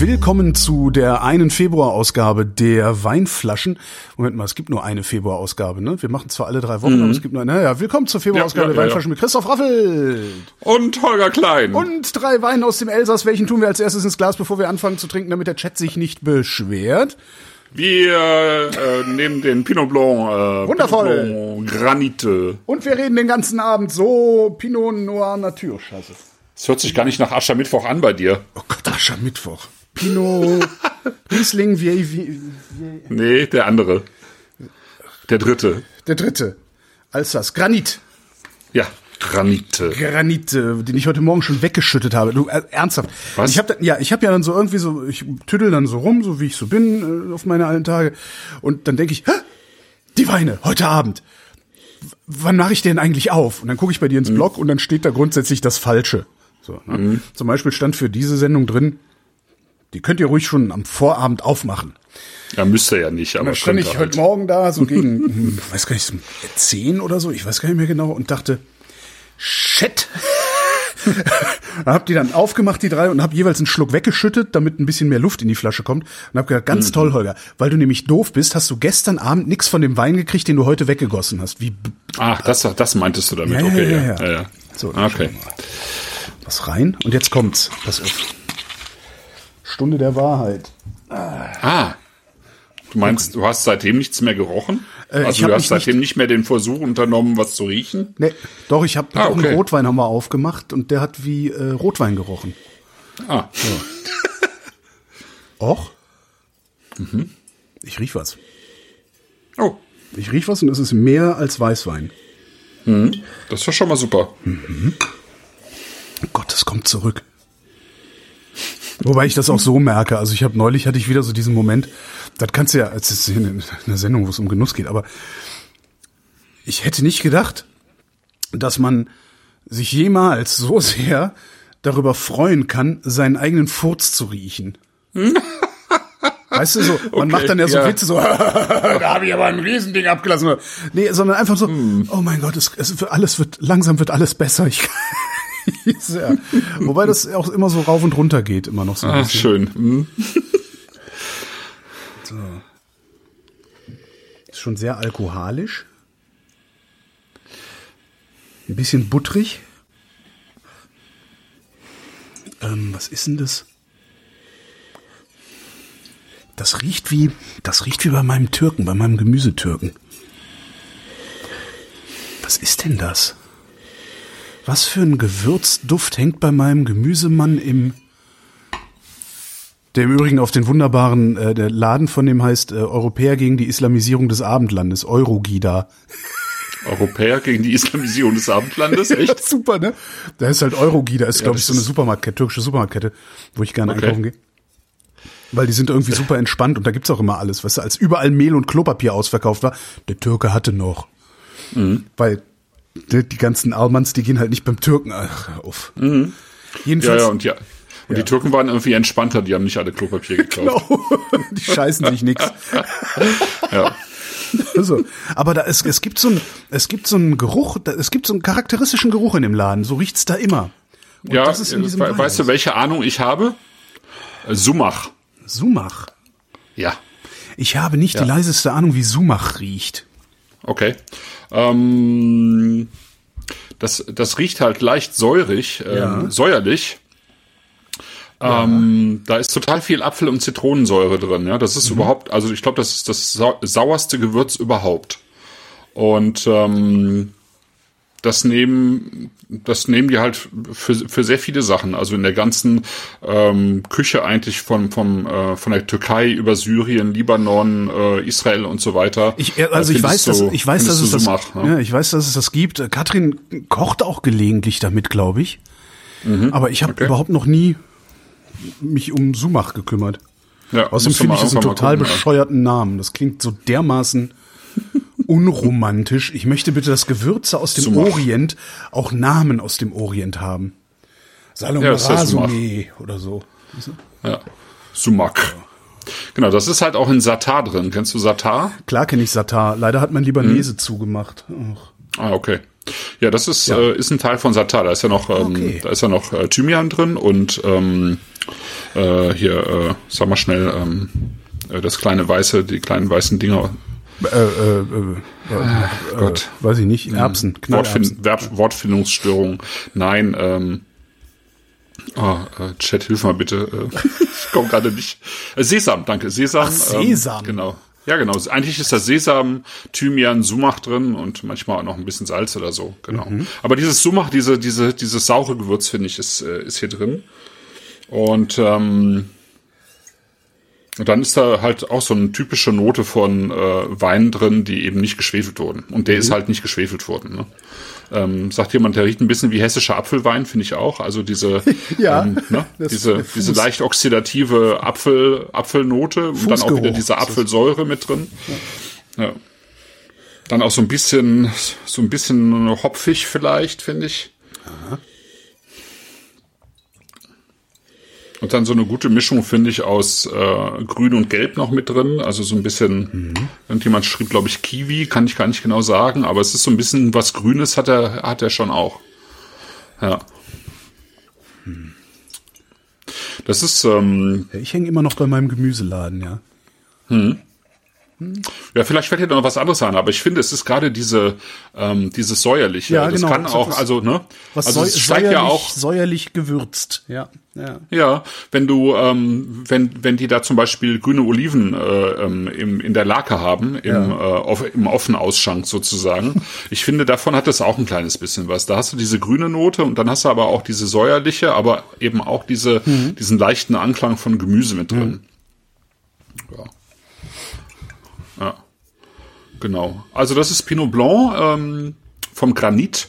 Willkommen zu der einen Februar-Ausgabe der Weinflaschen. Moment mal, es gibt nur eine Februar-Ausgabe, ne? Wir machen zwar alle drei Wochen, aber es gibt nur eine. Naja, willkommen zur Februar-Ausgabe Ja, ja, der ja, Weinflaschen mit Christoph Raffelt. Und Holger Klein. Und drei Weine aus dem Elsass. Welchen tun wir als erstes ins Glas, bevor wir anfangen zu trinken, damit der Chat sich nicht beschwert? wir äh, nehmen den Pinot Blanc. Äh, Wundervoll. Pinot Blanc Granite. Und wir reden den ganzen Abend so Pinot Noir Natur. Scheiße. Es hört sich gar nicht nach Aschermittwoch an bei dir. Oh Gott, Aschermittwoch. Pinot Riesling Vieille, Vieille, Nee, der andere. Der dritte. der dritte. Alsace. Granit. Ja, Granite. Granit, äh, den ich heute Morgen schon weggeschüttet habe. Du äh, ernsthaft? Was? Ich habe ja, ich habe ja dann so irgendwie so, ich tüdel dann so rum, so wie ich so bin äh, auf meine alten Tage, und dann denke ich, Hä? die Weine heute Abend. W wann mache ich den eigentlich auf? Und dann gucke ich bei dir ins Blog und dann steht da grundsätzlich das Falsche. So, ne? Zum Beispiel stand für diese Sendung drin, die könnt ihr ruhig schon am Vorabend aufmachen. Ja, müsste ja nicht, aber dann stand ich halt. heute Morgen da, so gegen, hm, weiß gar nicht, so zehn oder so, ich weiß gar nicht mehr genau, und dachte, shit. hab die dann aufgemacht, die drei, und hab jeweils einen Schluck weggeschüttet, damit ein bisschen mehr Luft in die Flasche kommt. Und hab Mhm. ganz toll, Holger, weil du nämlich doof bist, hast du gestern Abend nix von dem Wein gekriegt, den du heute weggegossen hast. Wie Ah, das, das meintest du damit. Ja, ja, okay, ja, ja. ja. ja, ja. So, dann okay. was rein? Und jetzt kommt's. Pass auf. Stunde der Wahrheit. Ah. Du meinst, du hast seitdem nichts mehr gerochen? Äh, ich also du hast seitdem nicht mehr den Versuch unternommen, was zu riechen? Nee, doch, ich habe Ah, auch einen okay. Rotwein haben wir aufgemacht und der hat wie äh, Rotwein gerochen. Ah, Och? Ich riech was. oh, Ich riech was und es ist mehr als Weißwein. das ist ja schon mal super. Oh Gott, es kommt zurück. Wobei ich das auch so merke. Also ich habe neulich hatte ich wieder so diesen Moment. Das kannst du ja, es ist eine, eine Sendung, wo es um Genuss geht, aber ich hätte nicht gedacht, dass man sich jemals so sehr darüber freuen kann, seinen eigenen Furz zu riechen. Weißt du, so, man Okay, macht dann ja so ja. Witze, so, da habe ich aber ein Riesending abgelassen. Nee, sondern einfach so, Hm. oh mein Gott, es, es alles wird, langsam wird alles besser. Ich, ja. Wobei das auch immer so rauf und runter geht, immer noch so Ah, schön. Hm. Ist schon sehr alkoholisch. Ein bisschen buttrig. Ähm, was ist denn das? Das riecht wie, das riecht wie bei meinem Türken, bei meinem Gemüsetürken. Was ist denn das? Was für ein Gewürzduft hängt bei meinem Gemüsemann im, der im Übrigen auf den wunderbaren, äh, der Laden von dem heißt äh, Europäer gegen die Islamisierung des Abendlandes, Eurogida. Europäer gegen die Islamisierung des Abendlandes, echt? Super, ne? Da ist halt Eurogida, ist, glaube ich, so eine Supermarktkette, türkische Supermarktkette, wo ich gerne Okay. einkaufen gehe. Weil die sind irgendwie super entspannt und da gibt's auch immer alles. Weißt du, als überall Mehl und Klopapier ausverkauft war, der Türke hatte noch. Mhm. Weil die, die ganzen Almans, die gehen halt nicht beim Türken. Ach, auf. Mhm. Ja, Jedenfalls, ja, und ja. Und die Türken waren irgendwie entspannter, die haben nicht alle Klopapier gekauft. genau, die scheißen sich nix. Ja. Also, aber da, es, es gibt so ein, es gibt so einen Geruch, da, es gibt so einen charakteristischen Geruch in dem Laden. So riecht's da immer. Und ja, das ist in diesem we- Wein. weißt du, welche Ahnung ich habe? Sumach. Sumach. Ja. Ich habe nicht die leiseste Ahnung, wie Sumach riecht. Okay. Ähm, das, das riecht halt leicht säurig, ähm, Ja. säuerlich. Ähm, Da ist total viel Apfel- und Zitronensäure drin. Ja, das ist überhaupt, also ich glaube, das ist das sau sauerste Gewürz überhaupt. Und ähm, das nehmen, das nehmen die halt für, für sehr viele Sachen. Also in der ganzen ähm, Küche eigentlich von, vom, äh, von der Türkei über Syrien, Libanon, äh, Israel und so weiter. Ich, also ich weiß, findest dass, du- ich weiß, dass es das, du Sumach, ne? ja, ich weiß, dass es das gibt. Äh, Katrin kocht auch gelegentlich damit, glaube ich. Aber ich habe Mhm. okay. überhaupt noch nie mich um Sumach gekümmert. Ja, Außerdem du finde ich das einen total gucken, bescheuerten Namen. Das klingt so dermaßen unromantisch. Ich möchte bitte, dass Gewürze aus dem Sumach. Orient auch Namen aus dem Orient haben. Salom Ja, ja oder so. Ja. Sumak. Genau, das ist halt auch in Satar drin. Kennst du Satar? Klar kenne ich Satar. Leider hat mein Libanese Hm. zugemacht. Ach. Ah, okay. Ja, das ist, Äh, ist ein Teil von Satar. Da ist ja noch, ähm, Okay. da ist ja noch äh, Thymian drin und ähm, äh, hier, äh, sag mal schnell, ähm, äh, das kleine weiße, die kleinen weißen Dinger. Äh, äh, äh, äh, Gott. äh, weiß ich nicht. Erbsen, Knallerbsen. Wortfind Wert Wortfindungsstörung. Nein, ähm, oh, äh, Chat, hilf mal bitte. Äh, ich komme gerade nicht. Äh, Sesam, danke. Sesam. Ach, Sesam. Ähm, genau. Ja, genau. Eigentlich ist da Sesam, Thymian, Sumach drin und manchmal auch noch ein bisschen Salz oder so. Genau. Mhm. Aber dieses Sumach, diese, diese, dieses saure Gewürz, finde ich, ist, ist hier drin. Und, ähm, und dann ist da halt auch so eine typische Note von äh, Wein drin, die eben nicht geschwefelt wurden. Und der Mhm. ist halt nicht geschwefelt worden. Ne? Ähm, sagt jemand, der riecht ein bisschen wie hessischer Apfelwein, finde ich auch. Also diese, Ja, ähm, ne? diese, diese leicht oxidative Apfel, Apfelnote und dann auch wieder diese. Apfelsäure mit drin. Ja. Dann auch so ein bisschen, so ein bisschen hopfig vielleicht, finde ich. Und dann so eine gute Mischung, finde ich, aus äh, Grün und Gelb noch mit drin. Also so ein bisschen, irgendjemand schrieb, glaube ich, Kiwi, kann ich gar nicht genau sagen, aber es ist so ein bisschen was Grünes hat er, hat er schon auch. Ja. Das ist, ähm, ich hänge immer noch bei meinem Gemüseladen, ja. ja, vielleicht fällt dir noch was anderes an, aber ich finde, es ist gerade diese, ähm, dieses säuerliche. Ja, das genau. kann auch, also, ne? Was also es steigt säuerlich, ja auch, säuerlich gewürzt, ja. Ja. Ja, wenn du, ähm, wenn, wenn die da zum Beispiel grüne Oliven äh, ähm, im, in der Lake haben, im, äh, auf, im Offenausschank sozusagen, ich finde, davon hat das auch ein kleines bisschen was. Da hast du diese grüne Note und dann hast du aber auch diese säuerliche, aber eben auch diese, diesen leichten Anklang von Gemüse mit drin. Ja. Ja. Genau. Also das ist Pinot Blanc ähm, vom Granit.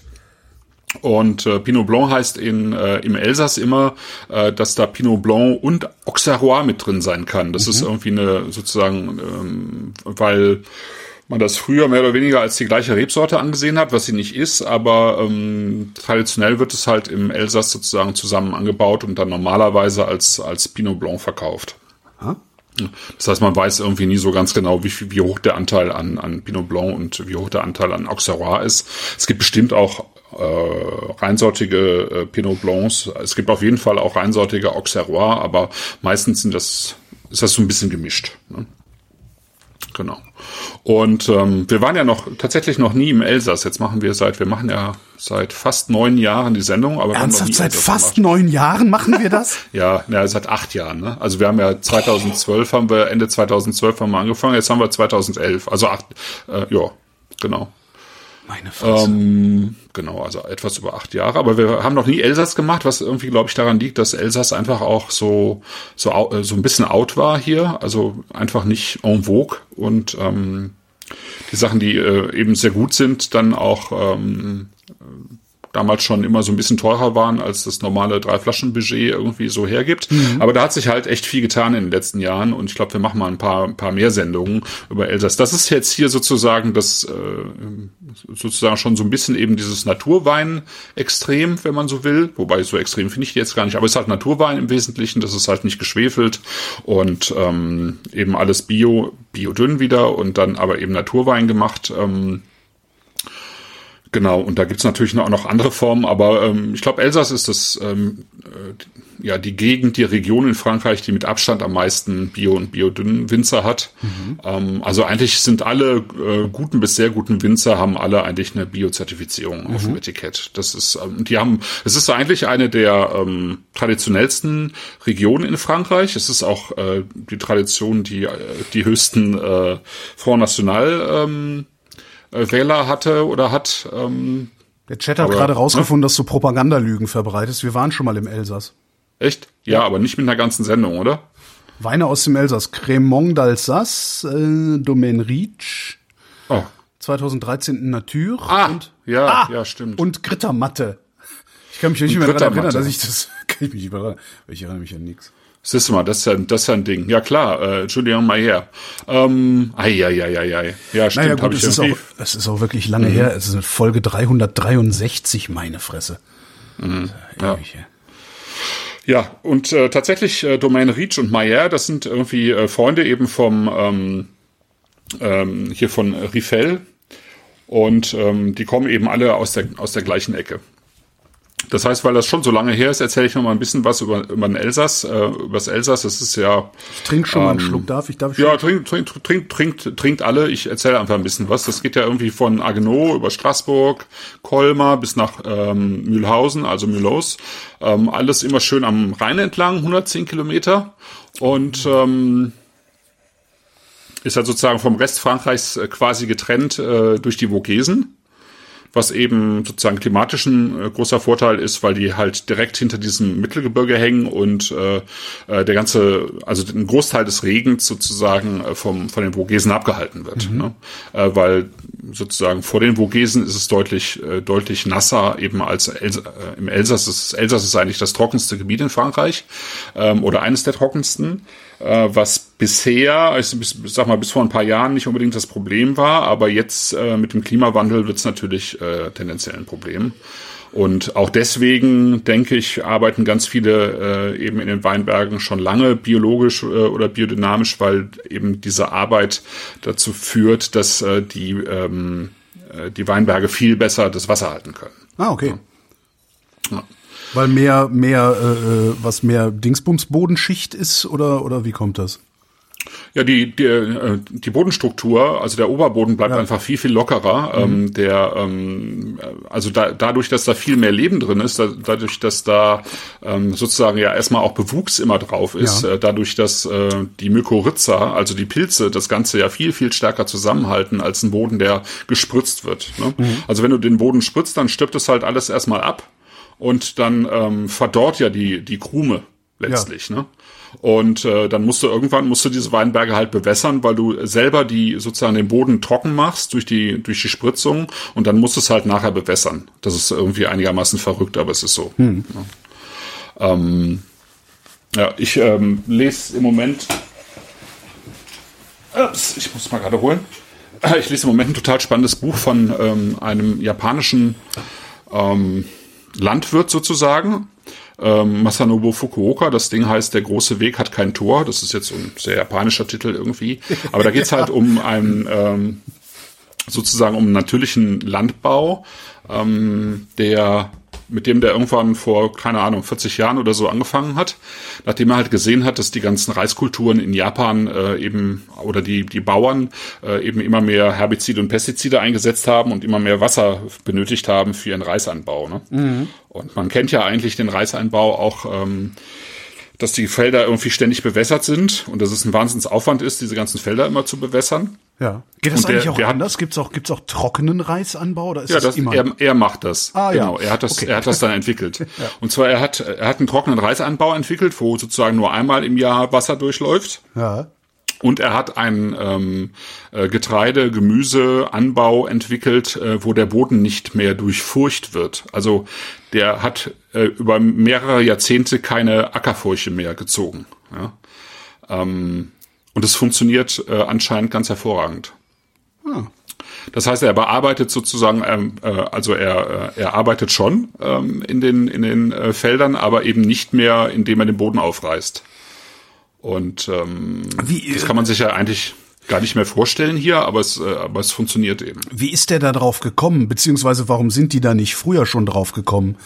Und äh, Pinot Blanc heißt in, äh, im Elsass immer, äh, dass da Pinot Blanc und Auxerrois mit drin sein kann. Das ist irgendwie eine sozusagen, ähm, weil man das früher mehr oder weniger als die gleiche Rebsorte angesehen hat, was sie nicht ist, aber ähm, traditionell wird es halt im Elsass sozusagen zusammen angebaut und dann normalerweise als, als Pinot Blanc verkauft. Das heißt, man weiß irgendwie nie so ganz genau, wie, wie hoch der Anteil an, an Pinot Blanc und wie hoch der Anteil an Auxerrois ist. Es gibt bestimmt auch äh, reinsortige äh, Pinot Blancs. Es gibt auf jeden Fall auch reinsortige Auxerrois, aber meistens sind das, ist das so ein bisschen gemischt. Ne? Genau. Und ähm, wir waren ja noch tatsächlich noch nie im Elsass. Jetzt machen wir seit, wir machen ja seit fast neun Jahren die Sendung, aber Ernsthaft, seit Elsass fast gemacht. neun Jahren machen wir das? Ja, ja, seit acht Jahren. Ne? Also wir haben ja 2012 haben wir Ende 2012 haben wir angefangen. Jetzt haben wir 2011. Also acht. Äh, ja, genau. Meine Fresse. Ähm, genau, also etwas über acht Jahre. Aber wir haben noch nie Elsass gemacht, was irgendwie, glaube ich, daran liegt, dass Elsass einfach auch so so äh, so ein bisschen out war hier. Also einfach nicht en vogue und ähm, die Sachen, die äh, eben sehr gut sind, dann auch ähm, damals schon immer so ein bisschen teurer waren, als das normale Drei-Flaschen-Budget irgendwie so hergibt. Aber da hat sich halt echt viel getan in den letzten Jahren und ich glaube, wir machen mal ein paar, ein paar mehr Sendungen über Elsass. Das ist jetzt hier sozusagen das, äh, sozusagen schon so ein bisschen eben dieses Naturwein-Extrem, wenn man so will. Wobei so extrem finde ich die jetzt gar nicht, aber es ist halt Naturwein im Wesentlichen, das ist halt nicht geschwefelt und ähm, eben alles Bio, Biodünn wieder und dann aber eben Naturwein gemacht. Ähm, Genau, und da gibt's natürlich noch, noch andere Formen, aber ähm, ich glaube, Elsass ist das ähm, äh, ja die Gegend, die Region in Frankreich, die mit Abstand am meisten Bio- und biodünnen Winzer hat. Ähm, also eigentlich sind alle äh, guten bis sehr guten Winzer haben alle eigentlich eine Bio-Zertifizierung auf dem Etikett. Das ist, ähm, die haben, es ist eigentlich eine der ähm, traditionellsten Regionen in Frankreich. Es ist auch äh, die Tradition, die äh, die höchsten äh, Front National ähm, äh, Wähler hatte oder hat. Ähm, Der Chat hat aber, gerade ne? rausgefunden, dass du Propagandalügen verbreitest. Wir waren schon mal im Elsass. echt? Ja, aber nicht mit einer ganzen Sendung, oder? Weine aus dem Elsass. Cremont d'Alsace, äh, Domaine Riech, Oh. 2013 in Natur. Ah, und, ja, ah, ja, stimmt. Und Grittermatte. Ich kann mich nicht mehr daran erinnern, dass ich das, kann ich mich nicht mehr daran, ich erinnere mich an nichts. Siehst du mal, das ist ja, das ist ja ein Ding. Ja klar, äh, Julien Mayer. Ähm, ai, ai, ai, ai, ai. Ja, stimmt, Naja, gut, ich es ist, auch, es ist auch wirklich lange her. Es ist Folge 363, meine Fresse. Ja. Ewig her. Ja, und äh, tatsächlich äh, Domaine Reach und Mayer, das sind irgendwie äh, Freunde eben vom ähm, ähm, hier von Rifel und ähm, die kommen eben alle aus der aus der gleichen Ecke. Das heißt, weil das schon so lange her ist, erzähle ich noch mal ein bisschen was über über den Elsass, äh, über das Elsass. Das ist ja Ich trinke schon mal einen Schluck. Darf ich? Darf ich Ähm, ja, trinkt, trinkt, trinkt, trinkt, trinkt alle. Ich erzähle einfach ein bisschen was. Das geht ja irgendwie von Agno über Straßburg, Colmar bis nach ähm, Mühlhausen, also Mühlos. Ähm, alles immer schön am Rhein entlang, 110 Kilometer. Und ähm, ist halt sozusagen vom Rest Frankreichs äh, quasi getrennt äh, durch die Vogesen was eben sozusagen klimatisch ein äh, großer Vorteil ist, weil die halt direkt hinter diesem Mittelgebirge hängen und äh, äh, der ganze, also ein Großteil des Regens sozusagen äh, vom von den Vogesen abgehalten wird, ne? äh, weil sozusagen vor den Vogesen ist es deutlich äh, deutlich nasser eben als Els äh, im Elsass. Ist, Elsass ist eigentlich das trockenste Gebiet in Frankreich ähm, oder eines der trockensten was bisher, also bis, sag mal, bis vor ein paar Jahren nicht unbedingt das Problem war, aber jetzt äh, mit dem Klimawandel wird es natürlich äh, tendenziell ein Problem. Und auch deswegen, denke ich, arbeiten ganz viele äh, eben in den Weinbergen schon lange biologisch äh, oder biodynamisch, weil eben diese Arbeit dazu führt, dass äh, die, ähm, äh, die Weinberge viel besser das Wasser halten können. Ah, okay. Ja. Weil mehr, mehr, äh, was mehr Dingsbums-Bodenschicht ist oder, oder wie kommt das? Ja, die, die, äh, die Bodenstruktur, also der Oberboden bleibt einfach viel, viel lockerer. Ähm, der, ähm, also da, dadurch, dass da viel mehr Leben drin ist, da, dadurch, dass da ähm, sozusagen ja erstmal auch Bewuchs immer drauf ist, Ja. äh, dadurch, dass äh, die Mykorrhiza, also die Pilze, das Ganze ja viel, viel stärker zusammenhalten als ein Boden, der gespritzt wird. Ne? Also wenn du den Boden spritzt, dann stirbt es halt alles erstmal ab und dann ähm, verdorrt ja die, die Krume letztlich. Ne? Und äh, dann musst du irgendwann musst du diese Weinberge halt bewässern, weil du selber die sozusagen den Boden trocken machst durch die durch die Spritzung und dann musst du es halt nachher bewässern. Das ist irgendwie einigermaßen verrückt, aber es ist so. Ja, ähm, ja ich ähm, lese im Moment. Ups, ich muss mal gerade holen. Ich lese im Moment ein total spannendes Buch von ähm, einem japanischen ähm, Landwirt sozusagen, ähm, Masanobu Fukuoka. Das Ding heißt Der große Weg hat kein Tor. Das ist jetzt ein sehr japanischer Titel irgendwie. Aber da geht's halt um einen ähm, sozusagen um einen natürlichen Landbau, ähm, der mit dem der irgendwann vor, keine Ahnung, 40 Jahren oder so angefangen hat, nachdem er halt gesehen hat, dass die ganzen Reiskulturen in Japan äh, eben oder die, die Bauern äh, eben immer mehr Herbizide und Pestizide eingesetzt haben und immer mehr Wasser benötigt haben für ihren Reisanbau. Ne? Und man kennt ja eigentlich den Reisanbau auch ähm, dass die Felder irgendwie ständig bewässert sind und dass es ein Wahnsinnsaufwand ist, diese ganzen Felder immer zu bewässern. Ja. Geht das Und der- eigentlich auch der anders? Gibt's auch, gibt's auch trockenen Reisanbau oder ist Ja, das, das, immer? er, er macht das. Ah, ja. genau. Er hat das, Okay. er hat das dann entwickelt. Und zwar er hat, er hat einen trockenen Reisanbau entwickelt, wo sozusagen nur einmal im Jahr Wasser durchläuft. ja. Und er hat einen ähm, äh, Getreide, Gemüseanbau entwickelt, äh, wo der Boden nicht mehr durchfurcht wird. Also der hat äh, über mehrere Jahrzehnte keine Ackerfurche mehr gezogen. Ja? Ähm, und es funktioniert äh, anscheinend ganz hervorragend. Das heißt, er bearbeitet sozusagen, ähm, äh, also er, äh, er arbeitet schon ähm, in den, in den äh, Feldern, aber eben nicht mehr, indem er den Boden aufreißt. Und ähm, Wie, das kann man sich ja eigentlich gar nicht mehr vorstellen hier, aber es, äh, aber es funktioniert eben. Wie ist der da drauf gekommen? Beziehungsweise warum sind die da nicht früher schon drauf gekommen?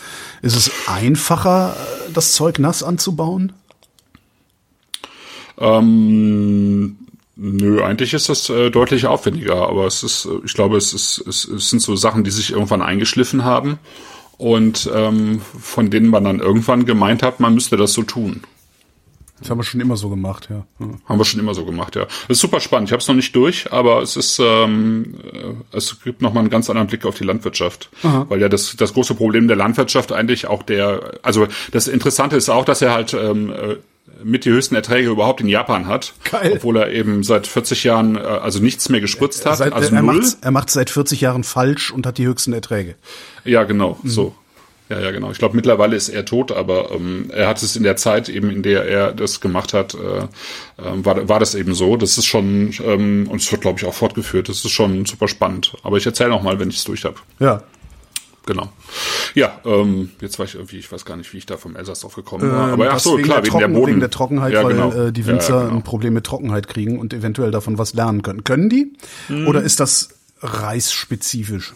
Ist es einfacher, äh, das Zeug nass anzubauen? Ähm, nö, eigentlich ist das äh, deutlich aufwendiger, aber es ist, äh, ich glaube, es, ist, es, es sind so Sachen, die sich irgendwann eingeschliffen haben und ähm, von denen man dann irgendwann gemeint hat, man müsste das so tun. Das haben wir schon immer so gemacht, ja. Ja. Haben wir schon immer so gemacht, ja. Das ist super spannend. Ich habe es noch nicht durch, aber es ist, ähm, äh, es gibt noch mal einen ganz anderen Blick auf die Landwirtschaft, weil ja das das große Problem der Landwirtschaft eigentlich auch der, also das Interessante ist auch, dass er halt ähm, äh, mit die höchsten Erträge überhaupt in Japan hat, Geil. obwohl er eben seit 40 Jahren äh, also nichts mehr gespritzt hat, Seit, also er macht er macht's seit 40 Jahren falsch und hat die höchsten Erträge. Ja, genau, so. Ja, ja, genau. Ich glaube, mittlerweile ist er tot, aber ähm, er hat es in der Zeit eben, in der er das gemacht hat, äh, äh, war, war das eben so. Das ist schon, ähm, und es wird, glaube ich, auch fortgeführt. Das ist schon super spannend. Aber ich erzähle noch mal, wenn ich es durch habe. Ja. Genau. Ja, ähm, jetzt war ich irgendwie, ich weiß gar nicht, wie ich da vom Elsass drauf gekommen war. Aber ach so, wegen klar, der wegen der Boden. Wegen der Trockenheit, Ja, weil genau. äh, die Ja, Winzer ja, genau. ein Problem mit Trockenheit kriegen und eventuell davon was lernen können. Können die? Hm. Oder ist das reisspezifisch?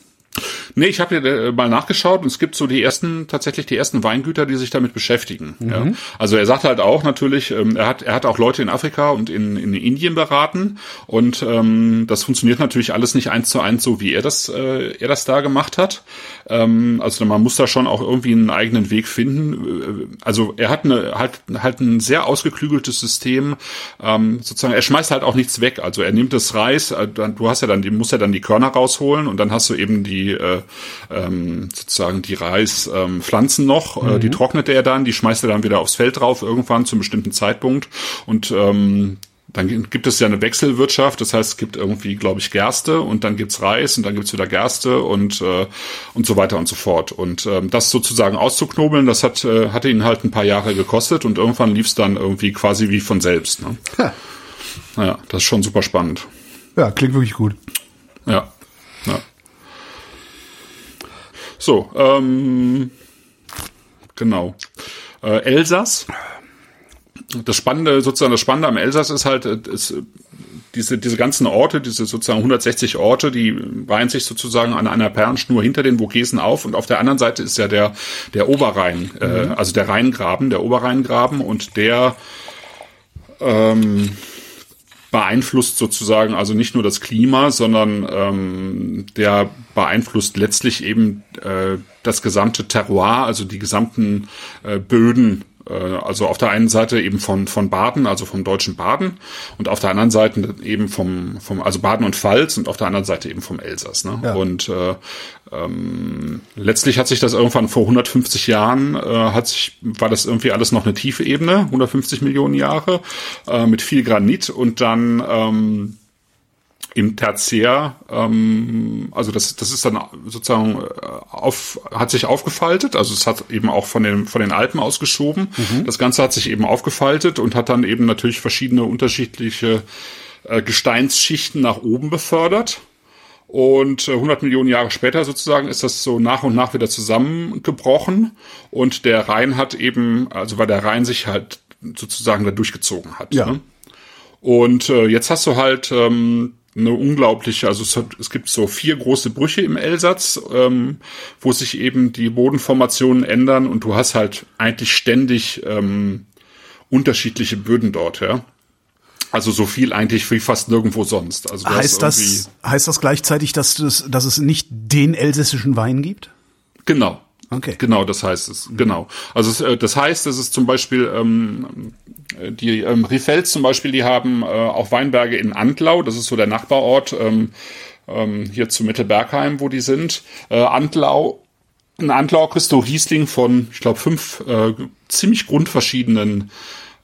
Nee, ich habe hier äh, mal nachgeschaut und es gibt so die ersten, tatsächlich die ersten Weingüter, die sich damit beschäftigen. Ja. Also er sagt halt auch natürlich, ähm, er hat, er hat auch Leute in Afrika und in, in Indien beraten und ähm, das funktioniert natürlich alles nicht eins zu eins so, wie er das, äh, er das da gemacht hat. Ähm, also man muss da schon auch irgendwie einen eigenen Weg finden. Äh, Also er hat eine, halt, halt ein sehr ausgeklügeltes System. Ähm, sozusagen, er schmeißt halt auch nichts weg. Also er nimmt das Reis, äh, du hast ja dann, die muss ja dann die Körner rausholen und dann hast du eben die äh, ähm, sozusagen die Reispflanzen ähm, noch, äh, die trocknet er dann, die schmeißt er dann wieder aufs Feld drauf irgendwann zu einem bestimmten Zeitpunkt und ähm, dann gibt es ja eine Wechselwirtschaft, das heißt, es gibt irgendwie, glaube ich, Gerste und dann gibt's Reis und dann gibt's wieder Gerste und äh, und so weiter und so fort. Und ähm, das sozusagen auszuknobeln, das hat äh, hatte ihn halt ein paar Jahre gekostet und irgendwann lief's dann irgendwie quasi wie von selbst. Ne? Ja, das ist schon super spannend. Ja, klingt wirklich gut. Ja. So, ähm, genau. Äh, Elsass. Das Spannende, sozusagen das Spannende am Elsass ist halt, äh, ist, äh, diese, diese ganzen Orte, diese sozusagen 160 Orte, die reihen sich sozusagen an einer Perlenschnur hinter den Vogesen auf und auf der anderen Seite ist ja der, der Oberrhein, äh, also der Rheingraben, der Oberrheingraben und der, ähm, beeinflusst sozusagen also nicht nur das Klima, sondern ähm, der beeinflusst letztlich eben äh, das gesamte Terroir, also die gesamten äh, Böden. Äh, also auf der einen Seite eben von von Baden, also vom deutschen Baden, und auf der anderen Seite eben vom vom also Baden und Pfalz und auf der anderen Seite eben vom Elsass. Ne? Ja. Und äh, ähm, letztlich hat sich das irgendwann vor 150 Jahren äh, hat sich war das irgendwie alles noch eine tiefe Ebene, 150 Millionen Jahre äh, mit viel Granit und dann ähm, im Tertiär, ähm, also das, das ist dann sozusagen äh, auf, hat sich aufgefaltet, also es hat eben auch von den, von den Alpen ausgeschoben. Das Ganze hat sich eben aufgefaltet und hat dann eben natürlich verschiedene unterschiedliche äh, Gesteinsschichten nach oben befördert. Und äh, 100 Millionen Jahre später sozusagen ist das so nach und nach wieder zusammengebrochen. Und der Rhein hat eben, also weil der Rhein sich halt sozusagen da durchgezogen hat. Ja. Ne? Und äh, jetzt hast du halt ähm, eine unglaubliche, also es, hat, es gibt so vier große Brüche im Elsatz, ähm, wo sich eben die Bodenformationen ändern und du hast halt eigentlich ständig ähm, unterschiedliche Böden dort, ja. Also so viel eigentlich wie fast nirgendwo sonst. Also Heißt das, heißt das gleichzeitig, dass, das, dass es nicht den elsässischen Wein gibt? Genau. Okay. Genau, das heißt es. Genau. Also äh, das heißt, dass es zum Beispiel ähm, äh, die ähm, Rifels zum Beispiel, die haben äh, auch Weinberge in Antlau. Das ist so der Nachbarort ähm, ähm, hier zu Mittelbergheim, wo die sind. Äh, Antlau. In Antlau kriegst du Riesling von, ich glaube, fünf äh, ziemlich grundverschiedenen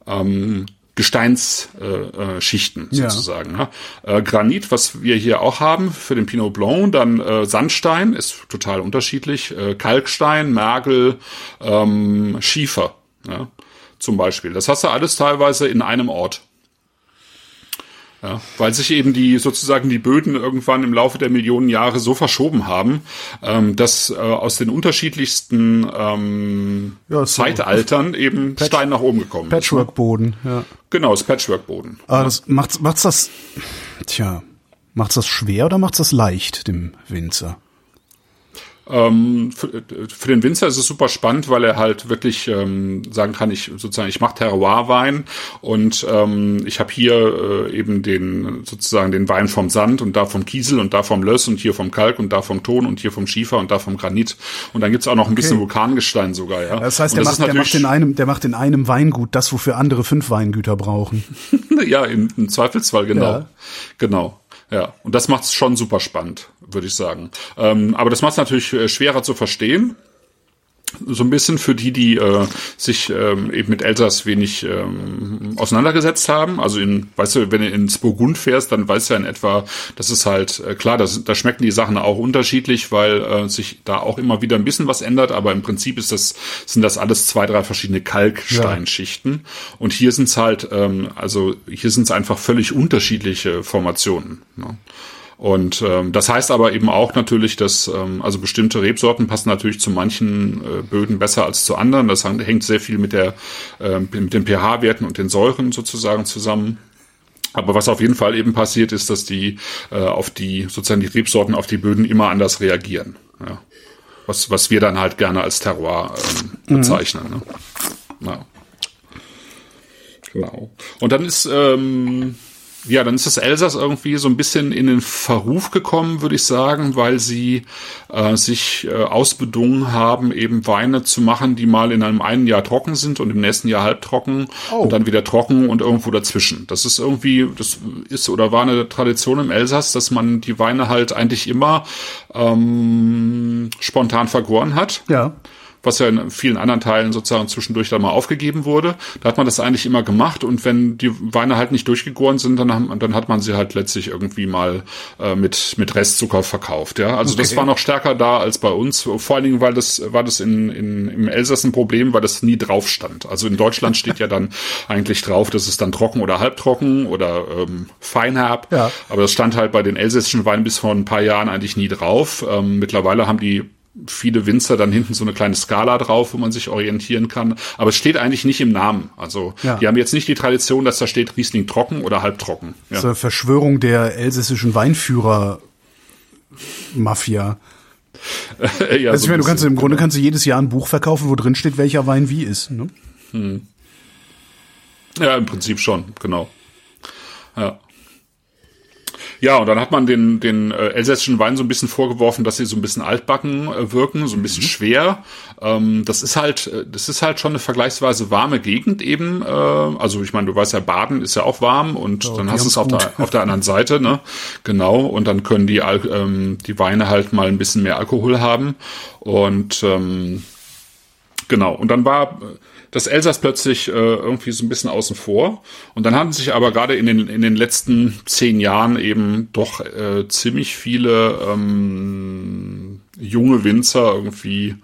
ähm, Gesteinsschichten äh, Ja. sozusagen. Ne? Äh, Granit, was wir hier auch haben für den Pinot Blanc, dann äh, Sandstein ist total unterschiedlich, äh, Kalkstein, Mergel, ähm, Schiefer, ja, zum Beispiel. Das hast du alles teilweise in einem Ort. Ja, weil sich eben die sozusagen die Böden irgendwann im Laufe der Millionen Jahre so verschoben haben, ähm, dass äh, aus den unterschiedlichsten ähm, Ja, so. Zeitaltern eben Stein nach oben gekommen ist. Patchwork-Boden, ja. Genau, das Patchwork-Boden. Aber das macht's, macht's das, tja, macht's das schwer oder macht's das leicht, dem Winzer? Ähm, für, für den Winzer ist es super spannend, weil er halt wirklich ähm, sagen kann, ich sozusagen, ich mache Terroirwein und ähm, ich habe hier äh, eben den sozusagen den Wein vom Sand und da vom Kiesel und da vom Löss und hier vom Kalk und da vom Ton und hier vom Schiefer und da vom Granit und dann gibt's auch noch ein bisschen Vulkangestein sogar, ja. Das heißt, der das macht, der macht in einem, der macht in einem Weingut das, wofür andere fünf Weingüter brauchen. ja, im, im Zweifelsfall, genau. Ja. Genau. Ja, und das macht es schon super spannend, würde ich sagen. Ähm, aber das macht es natürlich äh, schwerer zu verstehen. so ein bisschen für die, die äh, sich ähm, eben mit Elsass wenig ähm, auseinandergesetzt haben. Also in, weißt du, wenn du ins Burgund fährst, dann weißt du ja in etwa, das ist halt äh, klar, das, da schmecken die Sachen auch unterschiedlich, weil äh, sich da auch immer wieder ein bisschen was ändert, aber im Prinzip ist das, sind das alles zwei, drei verschiedene Kalksteinschichten. Ja. Und hier sind es halt, ähm, also hier sind es einfach völlig unterschiedliche Formationen. Ne? Und ähm, das heißt aber eben auch natürlich, dass ähm, also bestimmte Rebsorten passen natürlich zu manchen äh, Böden besser als zu anderen. Das hängt sehr viel mit der äh, mit den pH-Werten und den Säuren sozusagen zusammen. Aber was auf jeden Fall eben passiert, ist, dass die äh, auf die sozusagen die Rebsorten auf die Böden immer anders reagieren. Ja. Was was wir dann halt gerne als Terroir ähm, bezeichnen. Mhm. Ne? Ja. Genau. Und dann ist ähm, ja, dann ist das Elsass irgendwie so ein bisschen in den Verruf gekommen, würde ich sagen, weil sie äh, sich äh, ausbedungen haben, eben Weine zu machen, die mal in einem einen Jahr trocken sind und im nächsten Jahr halbtrocken oh. und dann wieder trocken und irgendwo dazwischen. Das ist irgendwie, das ist oder war eine Tradition im Elsass, dass man die Weine halt eigentlich immer ähm, spontan vergoren hat. Ja was ja in vielen anderen Teilen sozusagen zwischendurch dann mal aufgegeben wurde. Da hat man das eigentlich immer gemacht und wenn die Weine halt nicht durchgegoren sind, dann, haben, dann hat man sie halt letztlich irgendwie mal äh, mit, mit Restzucker verkauft. Ja, also okay. das war noch stärker da als bei uns. Vor allen Dingen, weil das war das in, in, im Elsass ein Problem, weil das nie drauf stand. Also in Deutschland steht ja dann eigentlich drauf, dass es dann trocken oder halbtrocken oder ähm, feinherb. Ja. Aber das stand halt bei den elsässischen Weinen bis vor ein paar Jahren eigentlich nie drauf. Ähm, mittlerweile haben die viele Winzer dann hinten so eine kleine Skala drauf, wo man sich orientieren kann. Aber es steht eigentlich nicht im Namen. Also ja. die haben jetzt nicht die Tradition, dass da steht Riesling trocken oder halbtrocken. Ja. So eine Verschwörung der elsässischen Weinführer Mafia. ja, also so ich meine, du kannst im Grunde kannst du jedes Jahr ein Buch verkaufen, wo drin steht, welcher Wein wie ist. Ne? Hm. Ja, im Prinzip schon, genau. Ja. Ja, und dann hat man den, den äh, elsässischen Wein so ein bisschen vorgeworfen, dass sie so ein bisschen altbacken äh, wirken, so ein bisschen mhm. schwer. Ähm, das ist halt, äh, das ist halt schon eine vergleichsweise warme Gegend eben. Äh, also ich meine, du weißt ja, Baden ist ja auch warm und oh, dann hast du es auf der, auf der anderen Seite, ne? Genau. Und dann können die, ähm, die Weine halt mal ein bisschen mehr Alkohol haben. Und ähm, genau. Und dann war das Elsass plötzlich äh, irgendwie so ein bisschen außen vor. Und dann haben sich aber gerade in den, in den letzten zehn Jahren eben doch äh, ziemlich viele ähm, junge Winzer irgendwie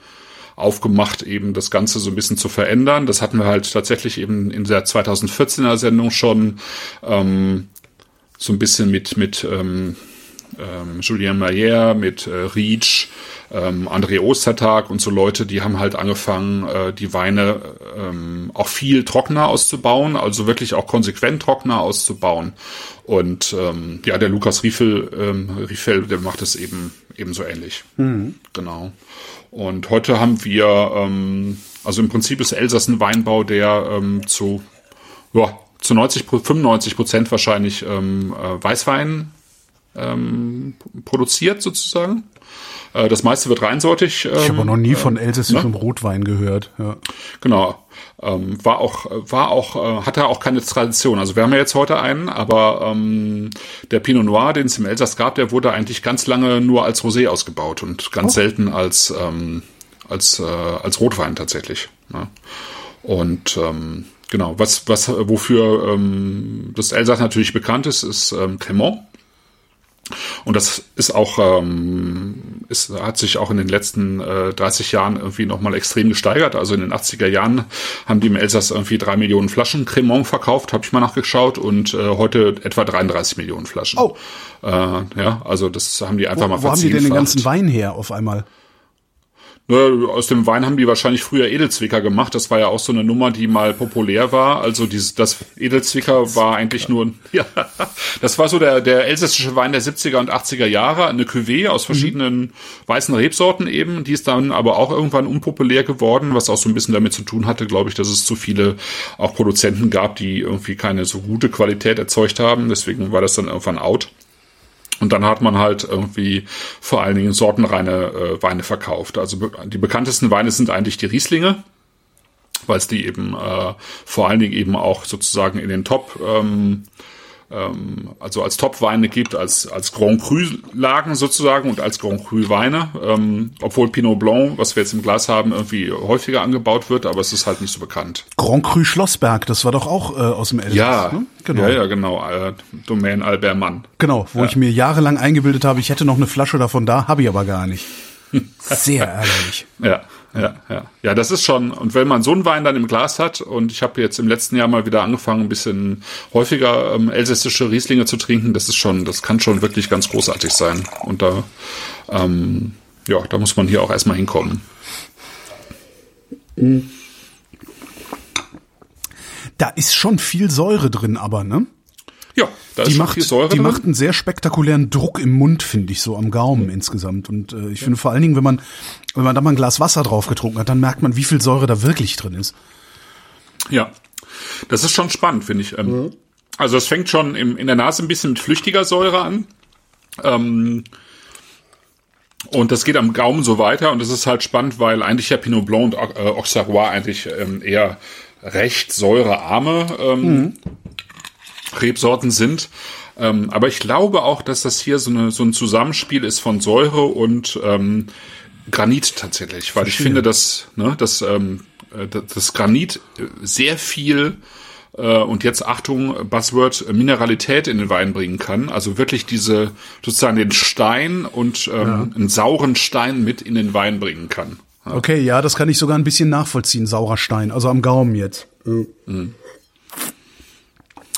aufgemacht, eben das Ganze so ein bisschen zu verändern. Das hatten wir halt tatsächlich eben in der 2014er Sendung schon ähm, so ein bisschen mit, mit ähm, ähm, Julien Mayer, mit äh, Reach, ähm, André Ostertag und so Leute, die haben halt angefangen, äh, die Weine ähm, auch viel trockener auszubauen, also wirklich auch konsequent trockener auszubauen. Und ähm, ja, der Lukas Riefel, ähm, Riefel, der macht es eben ebenso ähnlich. Mhm. Genau. Und heute haben wir, ähm, also im Prinzip ist Elsass ein Weinbau, der ähm, zu, ja, zu 90, 95 Prozent wahrscheinlich ähm, äh, Weißwein ähm, produziert sozusagen. Äh, das meiste wird reinsortig. Ähm, ich habe noch nie von elsässischem ne? Rotwein gehört. Ja. Genau. Ähm, war auch, war auch, äh, hatte auch keine Tradition. Also wir haben ja jetzt heute einen, aber ähm, der Pinot Noir, den es im Elsass gab, der wurde eigentlich ganz lange nur als Rosé ausgebaut und ganz oh. selten als ähm, als äh, als Rotwein tatsächlich. Ne? Und ähm, genau, was was wofür ähm, das Elsass natürlich bekannt ist, ist ähm, Cremant. Und das ist auch, ähm, ist, hat sich auch in den letzten äh, 30 Jahren irgendwie nochmal extrem gesteigert. Also in den 80er Jahren haben die im Elsass irgendwie drei Millionen Flaschen Cremant verkauft, habe ich mal nachgeschaut, und äh, heute etwa 33 Millionen Flaschen. Oh. Äh, ja, also das haben die einfach wo, mal Wo haben die denn den ganzen Wein her auf einmal? Aus dem Wein haben die wahrscheinlich früher Edelzwicker gemacht. Das war ja auch so eine Nummer, die mal populär war. Also dieses, das Edelzwicker war eigentlich nur, ja, das war so der, der elsässische Wein der 70er und 80er Jahre. Eine Cuvée aus verschiedenen mhm. weißen Rebsorten eben. Die ist dann aber auch irgendwann unpopulär geworden, was auch so ein bisschen damit zu tun hatte, glaube ich, dass es zu viele auch Produzenten gab, die irgendwie keine so gute Qualität erzeugt haben. Deswegen war das dann irgendwann out. Und dann hat man halt irgendwie vor allen Dingen sortenreine äh, Weine verkauft. Also die bekanntesten Weine sind eigentlich die Rieslinge, weil es die eben äh, vor allen Dingen eben auch sozusagen in den Top ähm, ähm, also als Top-Weine gibt, als, als Grand Cru-Lagen sozusagen und als Grand Cru-Weine, ähm, obwohl Pinot Blanc, was wir jetzt im Glas haben, irgendwie häufiger angebaut wird, aber es ist halt nicht so bekannt. Grand Cru Schlossberg, das war doch auch äh, aus dem Elsass. Ja, ne? genau. ja, ja, genau, äh, Domain Albert Mann. Genau, wo ich mir jahrelang eingebildet habe, ich hätte noch eine Flasche davon da, habe ich aber gar nicht. Sehr ärgerlich. Ja, ja, ja. Ja, das ist schon, und wenn man so einen Wein dann im Glas hat, und ich habe jetzt im letzten Jahr mal wieder angefangen, ein bisschen häufiger ähm, elsässische Rieslinge zu trinken, das ist schon, das kann schon wirklich ganz großartig sein. Und da, ähm, ja, da muss man hier auch erstmal hinkommen. Da ist schon viel Säure drin, aber, ne? Ja, da Die ist macht, viel Säure die drin. macht einen sehr spektakulären Druck im Mund, finde ich, so am Gaumen insgesamt. Und äh, ich finde vor allen Dingen, wenn man, wenn man da mal ein Glas Wasser drauf getrunken hat, dann merkt man, wie viel Säure da wirklich drin ist. Ja, das ist schon spannend, finde ich. Ähm, Also es fängt schon im, in der Nase ein bisschen mit flüchtiger Säure an. Ähm, und das geht am Gaumen so weiter und das ist halt spannend, weil eigentlich ja Pinot Blanc und äh, Auxerrois eigentlich ähm, eher recht säurearme ähm, Rebsorten sind. Ähm, aber ich glaube auch, dass das hier so, eine, so ein Zusammenspiel ist von Säure und ähm, Granit tatsächlich, weil ich finde, dass, ne, dass ähm, äh, das Granit äh, sehr viel äh, und jetzt Achtung, Buzzword, äh, Mineralität in den Wein bringen kann. Also wirklich diese, sozusagen den Stein und ähm, einen sauren Stein mit in den Wein bringen kann. Okay, ja, das kann ich sogar ein bisschen nachvollziehen, saurer Stein, also am Gaumen jetzt.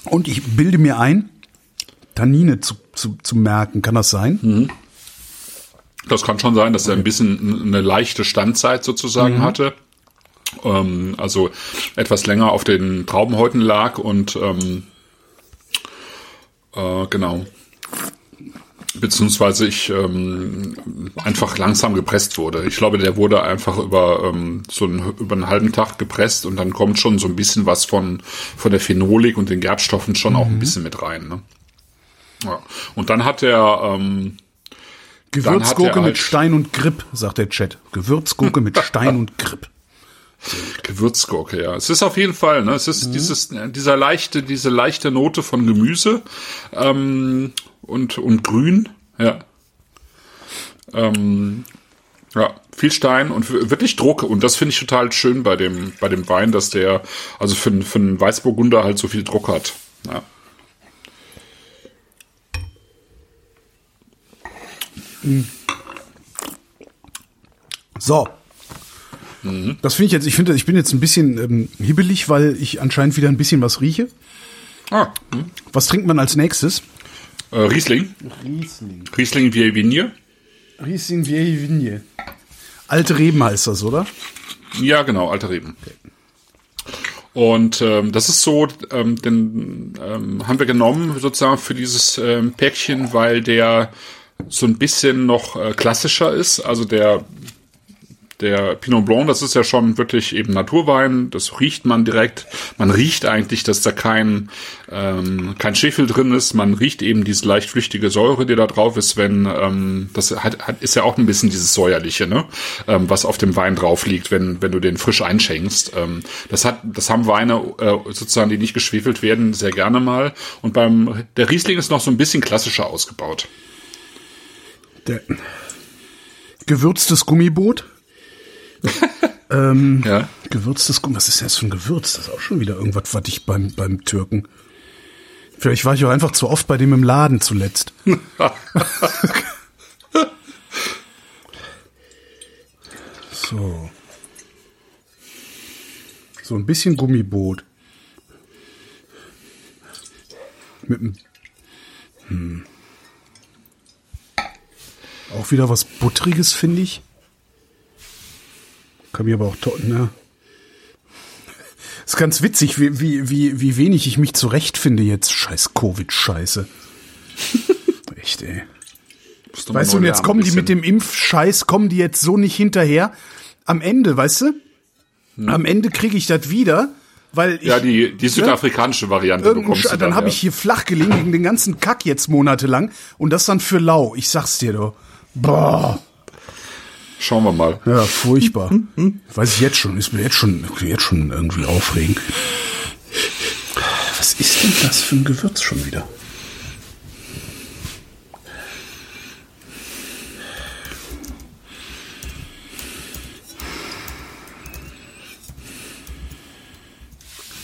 Und ich bilde mir ein, Tannine zu, zu, zu merken, kann das sein? Das kann schon sein, dass er ein bisschen eine leichte Standzeit sozusagen hatte. Ähm, also etwas länger auf den Traubenhäuten lag und ähm, äh, genau. Beziehungsweise ich ähm, einfach langsam gepresst wurde. Ich glaube, der wurde einfach über ähm, so einen, über einen halben Tag gepresst und dann kommt schon so ein bisschen was von von der Phenolik und den Gerbstoffen schon auch ein bisschen mit rein. Ne? Ja. Und dann hat er ähm, Gewürzgurke halt- mit Stein und Grip, sagt der Chat. Gewürzgurke mit Stein und Grip. Gewürzgurke, ja. Es ist auf jeden Fall, ne, es ist dieses, dieser leichte, diese leichte Note von Gemüse ähm, und und Grün, ja. Ähm, ja, viel Stein und wirklich Druck und das finde ich total schön bei dem bei dem Wein, dass der also für, einen- für einen Weißburgunder halt so viel Druck hat. Ja. So. Das finde ich jetzt, ich finde, ich bin jetzt ein bisschen ähm, hibbelig, weil ich anscheinend wieder ein bisschen was rieche. Ah, hm. Was trinkt man als nächstes? äh, Riesling. Riesling. Riesling Vieille Vigne. Riesling Vieille Vigne. Alte Reben heißt das, oder? Ja, genau, alte Reben. Und ähm, das ist so, ähm, den ähm, haben wir genommen sozusagen für dieses ähm, Päckchen, weil der so ein bisschen noch äh, klassischer ist. Also der der Pinot Blanc, das ist ja schon wirklich eben Naturwein, das riecht man direkt. Man riecht eigentlich, dass da kein, ähm, kein Schwefel drin ist. Man riecht eben diese leicht flüchtige Säure, die da drauf ist, wenn, ähm, das hat, hat, ist ja auch ein bisschen dieses säuerliche, ne? ähm, was auf dem Wein drauf liegt, wenn, wenn du den frisch einschenkst. Ähm, das hat, das haben Weine äh, sozusagen, die nicht geschwefelt werden, sehr gerne mal. Und beim, der Riesling ist noch so ein bisschen klassischer ausgebaut. Der gewürztes Gummiboot. ähm, Ja. Gewürztes Gummi. Was ist denn das für ein Gewürz? Das ist auch schon wieder irgendwas, was ich beim, beim Türken. Vielleicht war ich auch einfach zu oft bei dem im Laden zuletzt. so. So ein bisschen Gummiboot. Mit einem. Hm. Auch wieder was Buttriges, finde ich. Kann mir aber auch to ne? Ist ganz witzig, wie, wie, wie, wie wenig ich mich zurechtfinde jetzt. Scheiß Covid-Scheiße. Echt, ey. Du Weißt du, und jetzt kommen die mit dem Impfscheiß, kommen die jetzt so nicht hinterher. Am Ende, weißt du? Am Ende kriege ich das wieder, weil ich. Ja, die, die südafrikanische Variante bekommst du dann habe ja. ich hier flach gelegen wegen den ganzen Kack jetzt monatelang und das dann für lau. Ich sag's dir doch. Boah. Schauen wir mal. Ja, furchtbar. Hm, hm. Weiß ich jetzt schon, ist mir jetzt schon, jetzt schon irgendwie aufregend. Was ist denn das für ein Gewürz schon wieder?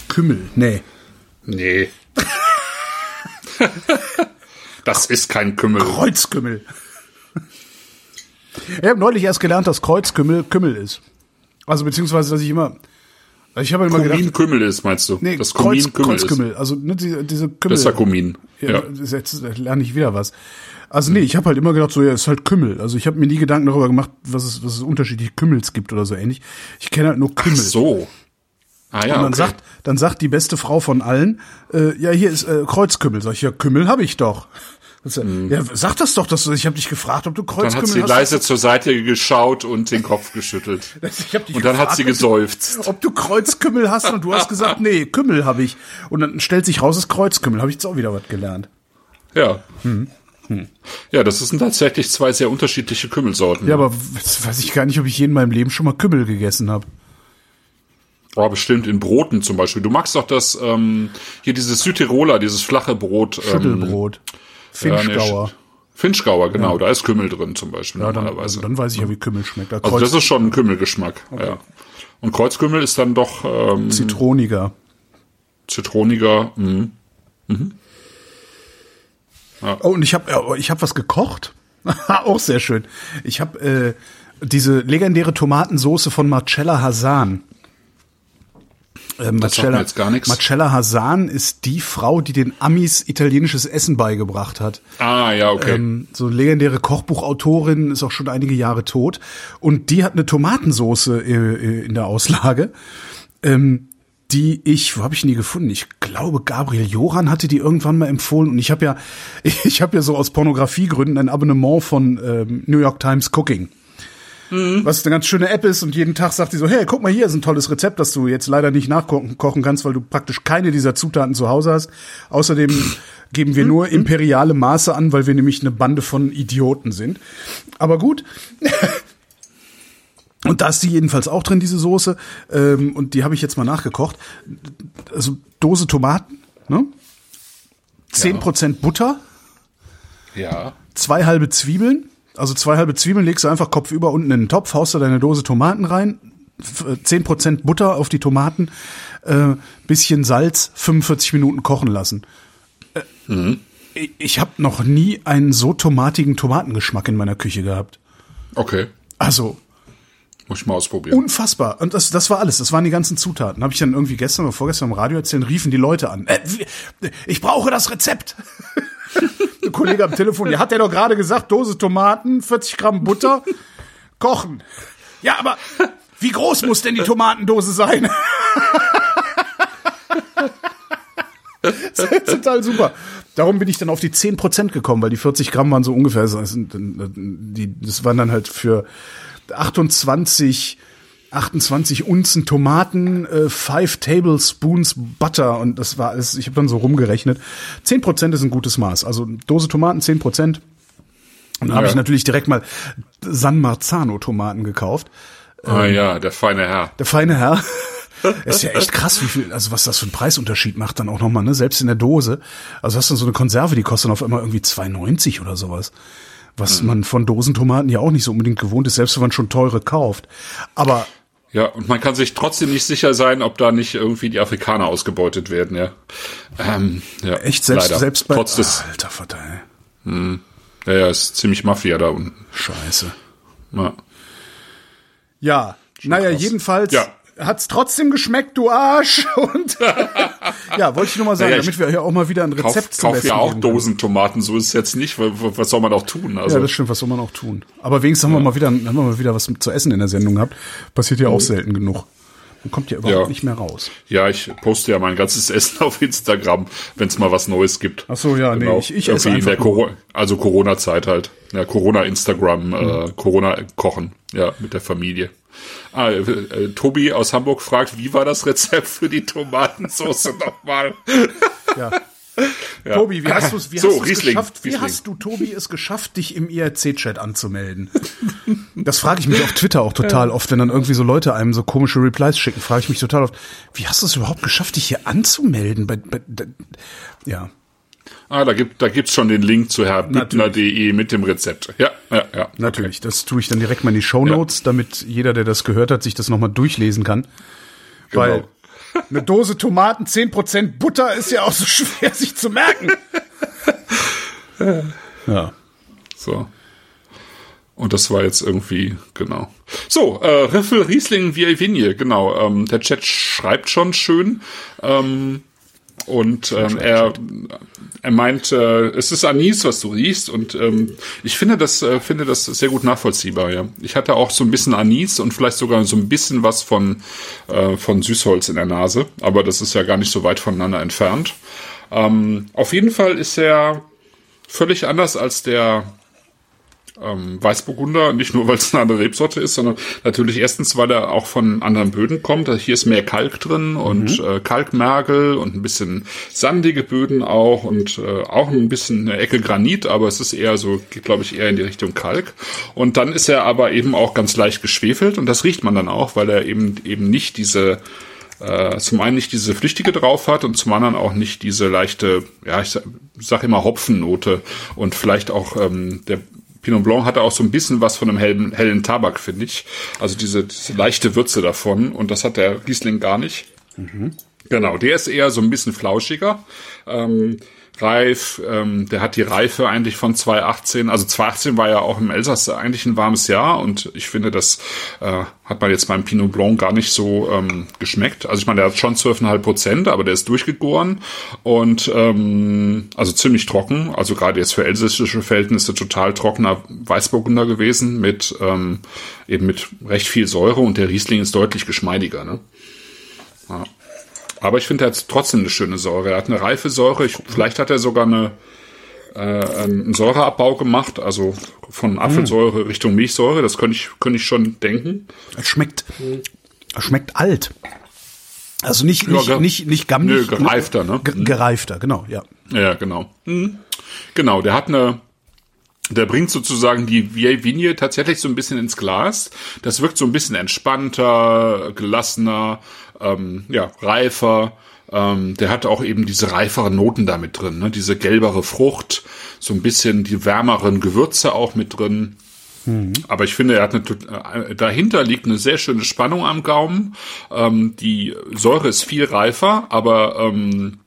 Kümmel, nee. Nee. das ist kein Kümmel. Kreuzkümmel. Ich habe neulich erst gelernt, dass Kreuzkümmel Kümmel ist. Also beziehungsweise, dass ich immer. also Ich habe immer gedacht, Kumin-Kümmel ist, meinst du? nee, das Kreuz, Kumin-Kümmel ist. Kreuzkümmel. Also ne, diese, diese Kümmel. Das ist ja Kumin. Ja, Ja. Jetzt lerne ich wieder was. Also nee, ich habe halt immer gedacht, so ja, ist halt Kümmel. Also ich habe mir nie Gedanken darüber gemacht, was es, was es unterschiedliche Kümmels gibt oder so ähnlich. Ich kenne halt nur Kümmel. So. Ah ja, Und dann okay. sagt, dann sagt die beste Frau von allen, äh, ja, hier ist äh, Kreuzkümmel. Sag ich, ja, Kümmel habe ich doch. Das, äh, Ja, sag das doch, dass du, ich habe dich gefragt, ob du Mhm. dann hat Kreuzkümmel sie hast. leise zur Seite geschaut und den Kopf geschüttelt. Und dann hat sie geseufzt. Ob du Kreuzkümmel hast und du hast gesagt, nee, Kümmel habe ich. Und dann stellt sich raus, es ist Kreuzkümmel. Habe ich jetzt auch wieder was gelernt. Ja. Hm. Ja, das sind tatsächlich zwei sehr unterschiedliche Kümmelsorten. Ja, aber jetzt weiß ich gar nicht, ob ich je in meinem Leben schon mal Kümmel gegessen habe. Oh, bestimmt in Broten zum Beispiel. Du magst doch das, ähm, hier dieses Südtiroler, dieses flache Brot. Ähm, Schüttelbrot. Finchgauer. Finchgauer, genau. Da ist Kümmel drin zum Beispiel Ja, dann, normalerweise. also dann weiß ich ja, wie Kümmel schmeckt. Also Kreuz das ist schon ein Kümmelgeschmack. Ja. Und Kreuzkümmel ist dann doch ähm, zitroniger. zitroniger. Mh. Oh, und ich habe ich hab was gekocht. auch sehr schön. Ich habe äh, diese legendäre Tomatensoße von Marcella Hasan. Sagt mir jetzt gar nichts. Marcella Hasan ist die Frau, die den Amis italienisches Essen beigebracht hat. Ah, ja, okay. Ähm, so legendäre Kochbuchautorin, ist auch schon einige Jahre tot. Und die hat eine Tomatensoße äh, äh, in der Auslage, ähm, die ich, wo habe ich die gefunden? Ich glaube, Gabriel Joran hatte die irgendwann mal empfohlen. Und ich habe ja, ich habe ja so aus Pornografiegründen ein Abonnement von ähm, New York Times Cooking. Was eine ganz schöne App ist und jeden Tag sagt die so, hey, guck mal hier, ist ein tolles Rezept, das du jetzt leider nicht nachkochen kochen kannst, weil du praktisch keine dieser Zutaten zu Hause hast. Außerdem geben wir nur imperiale Maße an, weil wir nämlich eine Bande von Idioten sind. Aber gut. Und da ist die jedenfalls auch drin, diese Soße. Ähm, und die habe ich jetzt mal nachgekocht. Also Dose Tomaten, ne? 10% Butter, ja. zwei halbe Zwiebeln. Also zwei halbe Zwiebeln legst du einfach kopfüber unten in den Topf, haust da deine Dose Tomaten rein, f- äh, 10% Butter auf die Tomaten, äh, bisschen Salz, 45 Minuten kochen lassen. Äh, Ich, ich habe noch nie einen so tomatigen Tomatengeschmack in meiner Küche gehabt. Okay. Also Muss ich mal ausprobieren. unfassbar. Und das, das war alles. Das waren die ganzen Zutaten. Habe ich dann irgendwie gestern oder vorgestern im Radio erzählt, riefen die Leute an. Äh, ich brauche das Rezept. Ein Kollege am Telefon, der hat ja doch gerade gesagt, Dose Tomaten, 40 Gramm Butter, kochen. Ja, aber wie groß muss denn die Tomatendose sein? Das ist total super. Darum bin ich dann auf die 10% gekommen, weil die 40 Gramm waren so ungefähr, das, waren dann halt für 28, 28 Unzen Tomaten, äh, 5 Tablespoons Butter und das war alles, ich habe dann so rumgerechnet. 10% ist ein gutes Maß. Also Dose Tomaten 10%. Und dann habe Ja. ich natürlich direkt mal San Marzano Tomaten gekauft. ah ja, der feine Herr. Der feine Herr. ist ja echt krass, wie viel, also was das für einen Preisunterschied macht dann auch nochmal, ne? Selbst in der Dose. Also hast du so eine Konserve, die kostet dann auf einmal irgendwie 2,90 oder sowas. Was man von Dosentomaten ja auch nicht so unbedingt gewohnt ist, selbst wenn man schon teure kauft. Aber Ja, und man kann sich trotzdem nicht sicher sein, ob da nicht irgendwie die Afrikaner ausgebeutet werden, ja. Ähm, ja echt, selbst, leider. selbst bei. Trotz des, Alter Vater, ey. ja, ja, ist ziemlich Mafia da unten. Scheiße. Ja. Ja, naja, jedenfalls Ja. Hat's trotzdem geschmeckt, du Arsch. Und ja, wollte ich nur mal sagen, Naja, damit wir hier auch mal wieder ein Kauf, Rezept zum kauf ja auch geben können. Dosentomaten, so ist es jetzt nicht, was soll man auch tun? Also, Ja, das stimmt, was soll man auch tun. Aber wenigstens haben wir mal wieder, haben wir mal wieder was zu essen in der Sendung gehabt. Passiert ja auch selten genug. Man kommt ja überhaupt Ja. nicht mehr raus. Ja, ich poste ja mein ganzes Essen auf Instagram, wenn es mal was Neues gibt. Ach so, ja, nee, ich- ich esse einfach nur. Coro also Corona-Zeit halt. Ja, Corona-Instagram, Mhm. äh, Corona-Kochen, ja, mit der Familie. Ah, äh, äh, Tobi aus Hamburg fragt, wie war das Rezept für die Tomatensauce nochmal? Ja. Tobi, wie hast du es So, geschafft? Wie Riesling. hast du, Tobi, es geschafft, dich im IRC-Chat anzumelden? Das frage ich mich auf Twitter auch total oft, wenn dann irgendwie so Leute einem so komische Replies schicken, frage ich mich total oft, wie hast du es überhaupt geschafft, dich hier anzumelden? Bei, bei, ja. Ah, da gibt da gibt's schon den Link zu herrbüttner.de mit dem Rezept. Ja, ja, ja. Natürlich, das tue ich dann direkt mal in die Show Notes, damit jeder, der das gehört hat, sich das nochmal durchlesen kann. Weil Genau. Eine Dose Tomaten, 10% Butter ist ja auch so schwer sich zu merken. ja. So. Und das war jetzt irgendwie, genau. So, äh, Riffel Riesling via Vigne, genau. Ähm, der Chat schreibt schon schön. Ähm, und ähm, er, er meint, äh, es ist Anis, was du riechst. Und ähm, ich finde das, äh, finde das sehr gut nachvollziehbar, ja. Ich hatte auch so ein bisschen Anis und vielleicht sogar so ein bisschen was von, äh, von Süßholz in der Nase. Aber das ist ja gar nicht so weit voneinander entfernt. Ähm, auf jeden Fall ist er völlig anders als der ähm, Weißburgunder, nicht nur weil es eine andere Rebsorte ist, sondern natürlich erstens, weil er auch von anderen Böden kommt. Hier ist mehr Kalk drin und mhm. äh, Kalkmergel und ein bisschen sandige Böden auch und äh, auch ein bisschen eine Ecke Granit, aber es ist eher so, geht glaube ich eher in die Richtung Kalk. Und dann ist er aber eben auch ganz leicht geschwefelt und das riecht man dann auch, weil er eben eben nicht diese äh, zum einen nicht diese flüchtige drauf hat und zum anderen auch nicht diese leichte, ja, ich sag, sag immer Hopfennote und vielleicht auch ähm, der Pinot Blanc hatte auch so ein bisschen was von einem hellen, hellen Tabak, finde ich. Also diese, diese leichte Würze davon. Und das hat der Riesling gar nicht. Mhm. Genau, der ist eher so ein bisschen flauschiger. Ähm, reif. Ähm, der hat die Reife eigentlich von 2018. Also 2018 war ja auch im Elsass eigentlich ein warmes Jahr und ich finde, das äh, hat man jetzt beim Pinot Blanc gar nicht so ähm, geschmeckt. Also ich meine, der hat schon 12,5 Prozent, aber der ist durchgegoren und ähm, also ziemlich trocken. Also gerade jetzt für elsässische Verhältnisse total trockener Weißburgunder gewesen mit ähm, eben mit recht viel Säure und der Riesling ist deutlich geschmeidiger. Ne? Ja. Aber ich finde, er hat trotzdem eine schöne Säure. Er hat eine reife Säure. Ich, vielleicht hat er sogar eine, äh, einen Säureabbau gemacht, also von Apfelsäure mm. Richtung Milchsäure. Das könnte ich, könnte ich schon denken. Es schmeckt, es schmeckt alt. Also nicht, nicht, ja, nicht, nicht gammelig. Nö, gereifter, ne? Gereifter, genau, ja. Ja, genau. Mhm. Genau, der hat eine, der bringt sozusagen die Vigne tatsächlich so ein bisschen ins Glas. Das wirkt so ein bisschen entspannter, gelassener, ähm, ja, reifer. Ähm, der hat auch eben diese reiferen Noten da mit drin, ne? diese gelbere Frucht, so ein bisschen die wärmeren Gewürze auch mit drin. Mhm. Aber ich finde, er hat eine, äh, dahinter liegt eine sehr schöne Spannung am Gaumen. Ähm, die Säure ist viel reifer, aber ähm,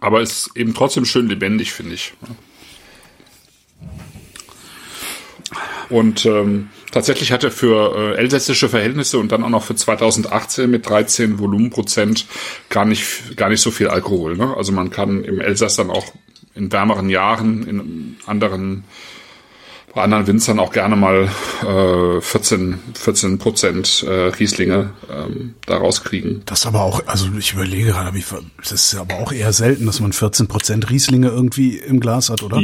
aber ist eben trotzdem schön lebendig, finde ich. Und ähm, tatsächlich hat er für äh, elsässische Verhältnisse und dann auch noch für 2018 mit 13 Volumenprozent gar nicht gar nicht so viel Alkohol. Ne? Also man kann im Elsass dann auch in wärmeren Jahren in anderen bei anderen Winzern auch gerne mal äh, 14 14 Prozent äh, Rieslinge ähm, daraus kriegen. Das aber auch, also ich überlege gerade, das ist aber auch eher selten, dass man 14 Prozent Rieslinge irgendwie im Glas hat, oder?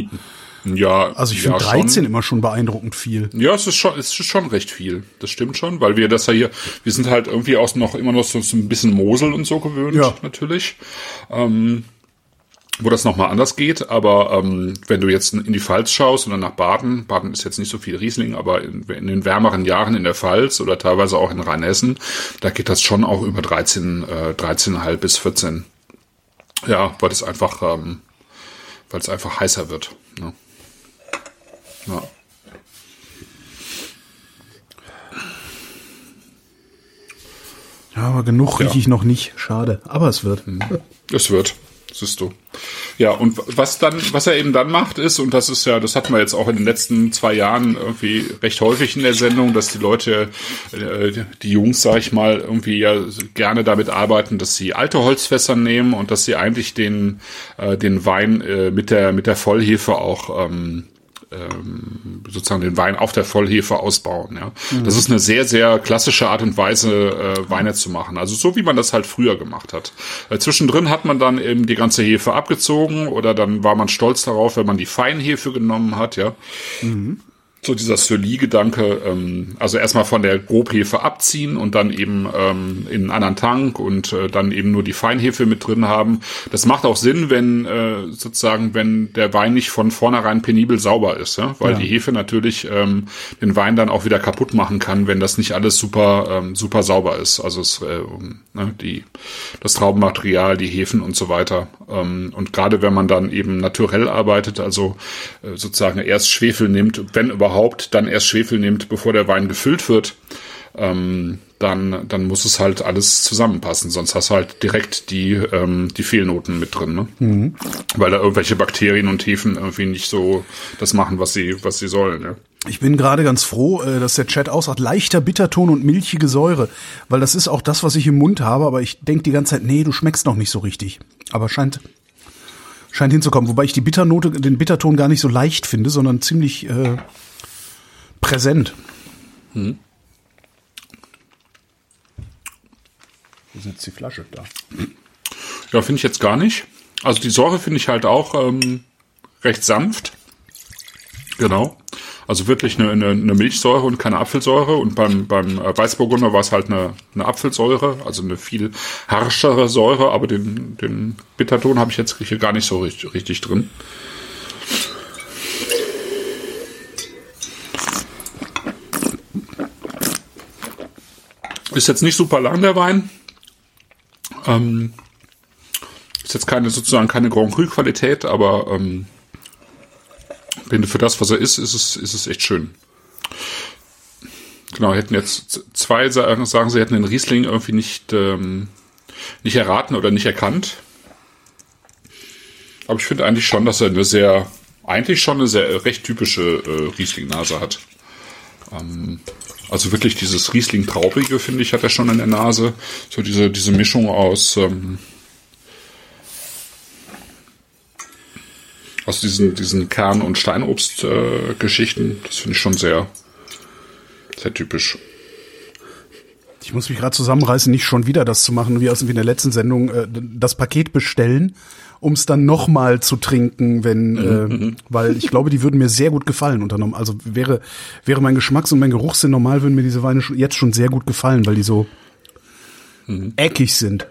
Ja. Also ich finde ja, 13 schon. immer schon beeindruckend viel. Ja, es ist schon, es ist schon recht viel. Das stimmt schon, weil wir das ja hier, wir sind halt irgendwie auch noch immer noch so, so ein bisschen Mosel und so gewöhnt, ja. natürlich. Ähm, wo das nochmal anders geht, aber ähm, wenn du jetzt in die Pfalz schaust oder nach Baden, Baden ist jetzt nicht so viel Riesling, aber in, in den wärmeren Jahren in der Pfalz oder teilweise auch in Rheinhessen, da geht das schon auch über 13, äh, 13,5 bis 14. Ja, weil es einfach, ähm, weil es einfach heißer wird. Ne? Ja. Ja, aber genug ja. rieche ich noch nicht. Schade. Aber es wird. Hm. Es wird. Siehst du. Ja, und was dann, was er eben dann macht, ist, und das ist ja, das hatten wir jetzt auch in den letzten zwei Jahren irgendwie recht häufig in der Sendung, dass die Leute, äh, die Jungs, sag ich mal, irgendwie ja gerne damit arbeiten, dass sie alte Holzfässer nehmen und dass sie eigentlich den, äh, den Wein äh, mit der, mit der Vollhefe auch ähm, ähm, sozusagen den Wein auf der Vollhefe ausbauen. Ja, mhm. das ist eine sehr sehr klassische Art und Weise äh, Weine zu machen. Also so wie man das halt früher gemacht hat. Äh, zwischendrin hat man dann eben die ganze Hefe abgezogen oder dann war man stolz darauf, wenn man die Feinhefe genommen hat. Ja. Mhm so dieser Soli-Gedanke, ähm, also erstmal von der Grobhefe abziehen und dann eben ähm, in einen anderen Tank und äh, dann eben nur die Feinhefe mit drin haben. Das macht auch Sinn, wenn äh, sozusagen, wenn der Wein nicht von vornherein penibel sauber ist, ja? weil ja. die Hefe natürlich ähm, den Wein dann auch wieder kaputt machen kann, wenn das nicht alles super ähm, super sauber ist. Also es, äh, ne, die das Traubenmaterial, die Hefen und so weiter. Ähm, und gerade wenn man dann eben naturell arbeitet, also äh, sozusagen erst Schwefel nimmt, wenn überhaupt überhaupt dann erst Schwefel nimmt, bevor der Wein gefüllt wird, ähm, dann, dann muss es halt alles zusammenpassen. Sonst hast du halt direkt die, ähm, die Fehlnoten mit drin, ne? Mhm. Weil da irgendwelche Bakterien und Hefen irgendwie nicht so das machen, was sie, was sie sollen, ja. Ich bin gerade ganz froh, äh, dass der Chat aussagt, leichter Bitterton und milchige Säure, weil das ist auch das, was ich im Mund habe, aber ich denke die ganze Zeit, nee, du schmeckst noch nicht so richtig. Aber scheint, scheint hinzukommen. Wobei ich die Bitternote, den Bitterton gar nicht so leicht finde, sondern ziemlich äh, präsent. Hm. Wo ist jetzt die Flasche da? Ja, finde ich jetzt gar nicht. Also die Säure finde ich halt auch ähm, recht sanft. Genau. Also wirklich eine, eine, eine Milchsäure und keine Apfelsäure. Und beim, beim äh, Weißburgunder war es halt eine, eine Apfelsäure, also eine viel harschere Säure, aber den, den Bitterton habe ich jetzt hier gar nicht so richtig, richtig drin. Ist jetzt nicht super lang, der Wein. Ähm, ist jetzt keine, sozusagen keine Grand Cru Qualität, aber ähm, für das, was er ist, ist es, ist es echt schön. Genau, hätten jetzt zwei sagen, sie hätten den Riesling irgendwie nicht, ähm, nicht erraten oder nicht erkannt. Aber ich finde eigentlich schon, dass er eine sehr, eigentlich schon eine sehr recht typische äh, Riesling-Nase hat. Ähm, also wirklich dieses Riesling-Traurige, finde ich, hat er schon in der Nase. So diese, diese Mischung aus, ähm, aus diesen, diesen Kern- und Steinobst-Geschichten. Äh, das finde ich schon sehr, sehr typisch. Ich muss mich gerade zusammenreißen, nicht schon wieder das zu machen, wie aus wie in der letzten Sendung, äh, das Paket bestellen, um es dann nochmal zu trinken, wenn, mhm, äh, mhm. weil ich glaube, die würden mir sehr gut gefallen unternommen. Also wäre, wäre mein Geschmacks- und mein Geruchssinn normal, würden mir diese Weine jetzt schon sehr gut gefallen, weil die so mhm. eckig sind.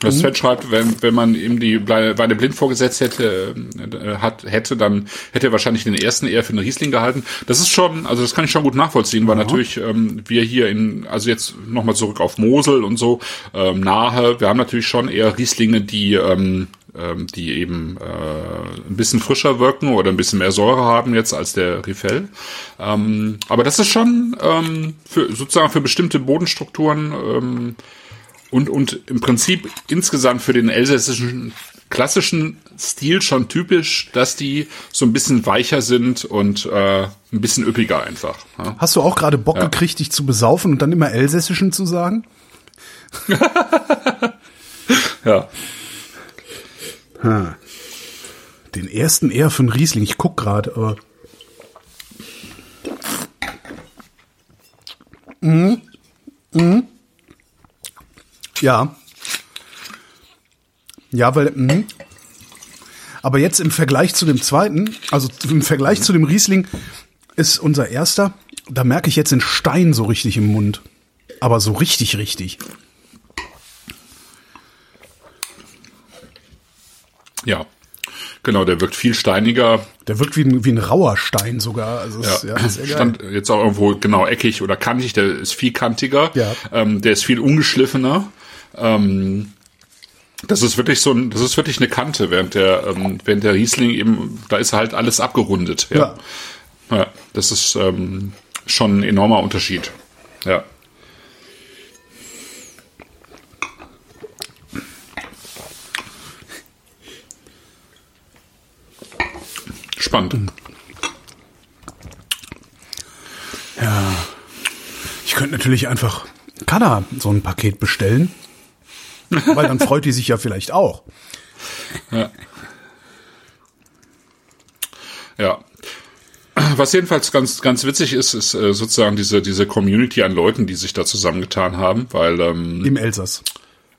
Das Sven schreibt, wenn, wenn man ihm die Weine blind vorgesetzt hätte, äh, hat, hätte, dann hätte er wahrscheinlich den ersten eher für einen Riesling gehalten. Das ist schon, also das kann ich schon gut nachvollziehen, weil natürlich ähm, wir hier in, also jetzt nochmal zurück auf Mosel und so, ähm, nahe, wir haben natürlich schon eher Rieslinge, die ähm, ähm, die eben äh, ein bisschen frischer wirken oder ein bisschen mehr Säure haben jetzt als der Rifel. Ähm, aber das ist schon ähm, für, sozusagen für bestimmte Bodenstrukturen ähm, und, und im Prinzip insgesamt für den elsässischen klassischen Stil schon typisch, dass die so ein bisschen weicher sind und äh, ein bisschen üppiger einfach. Ja. Hast du auch gerade Bock ja. gekriegt, dich zu besaufen und dann immer elsässischen zu sagen? ja. Ha. Den ersten eher für einen Riesling. Ich guck gerade, aber. Mhm. Mhm. Ja. Ja, weil. Mh. Aber jetzt im Vergleich zu dem zweiten, also im Vergleich zu dem Riesling, ist unser erster, da merke ich jetzt den Stein so richtig im Mund. Aber so richtig, richtig. Ja. Genau, der wirkt viel steiniger. Der wirkt wie ein, wie ein rauer Stein sogar. Also ja, ist, ja sehr stand jetzt auch irgendwo genau eckig oder kantig. Der ist viel kantiger. Ja. Ähm, der ist viel ungeschliffener. Ähm, das ist wirklich so ein, das ist wirklich eine Kante, während der, ähm, während der Riesling eben, da ist halt alles abgerundet. Ja. ja. ja das ist ähm, schon ein enormer Unterschied. Ja. Spannend. Ja. Ich könnte natürlich einfach Kada so ein Paket bestellen. Weil dann freut die sich ja vielleicht auch. Ja. Ja. Was jedenfalls ganz, ganz witzig ist, ist äh, sozusagen diese, diese Community an Leuten, die sich da zusammengetan haben, weil ähm, im Elsass.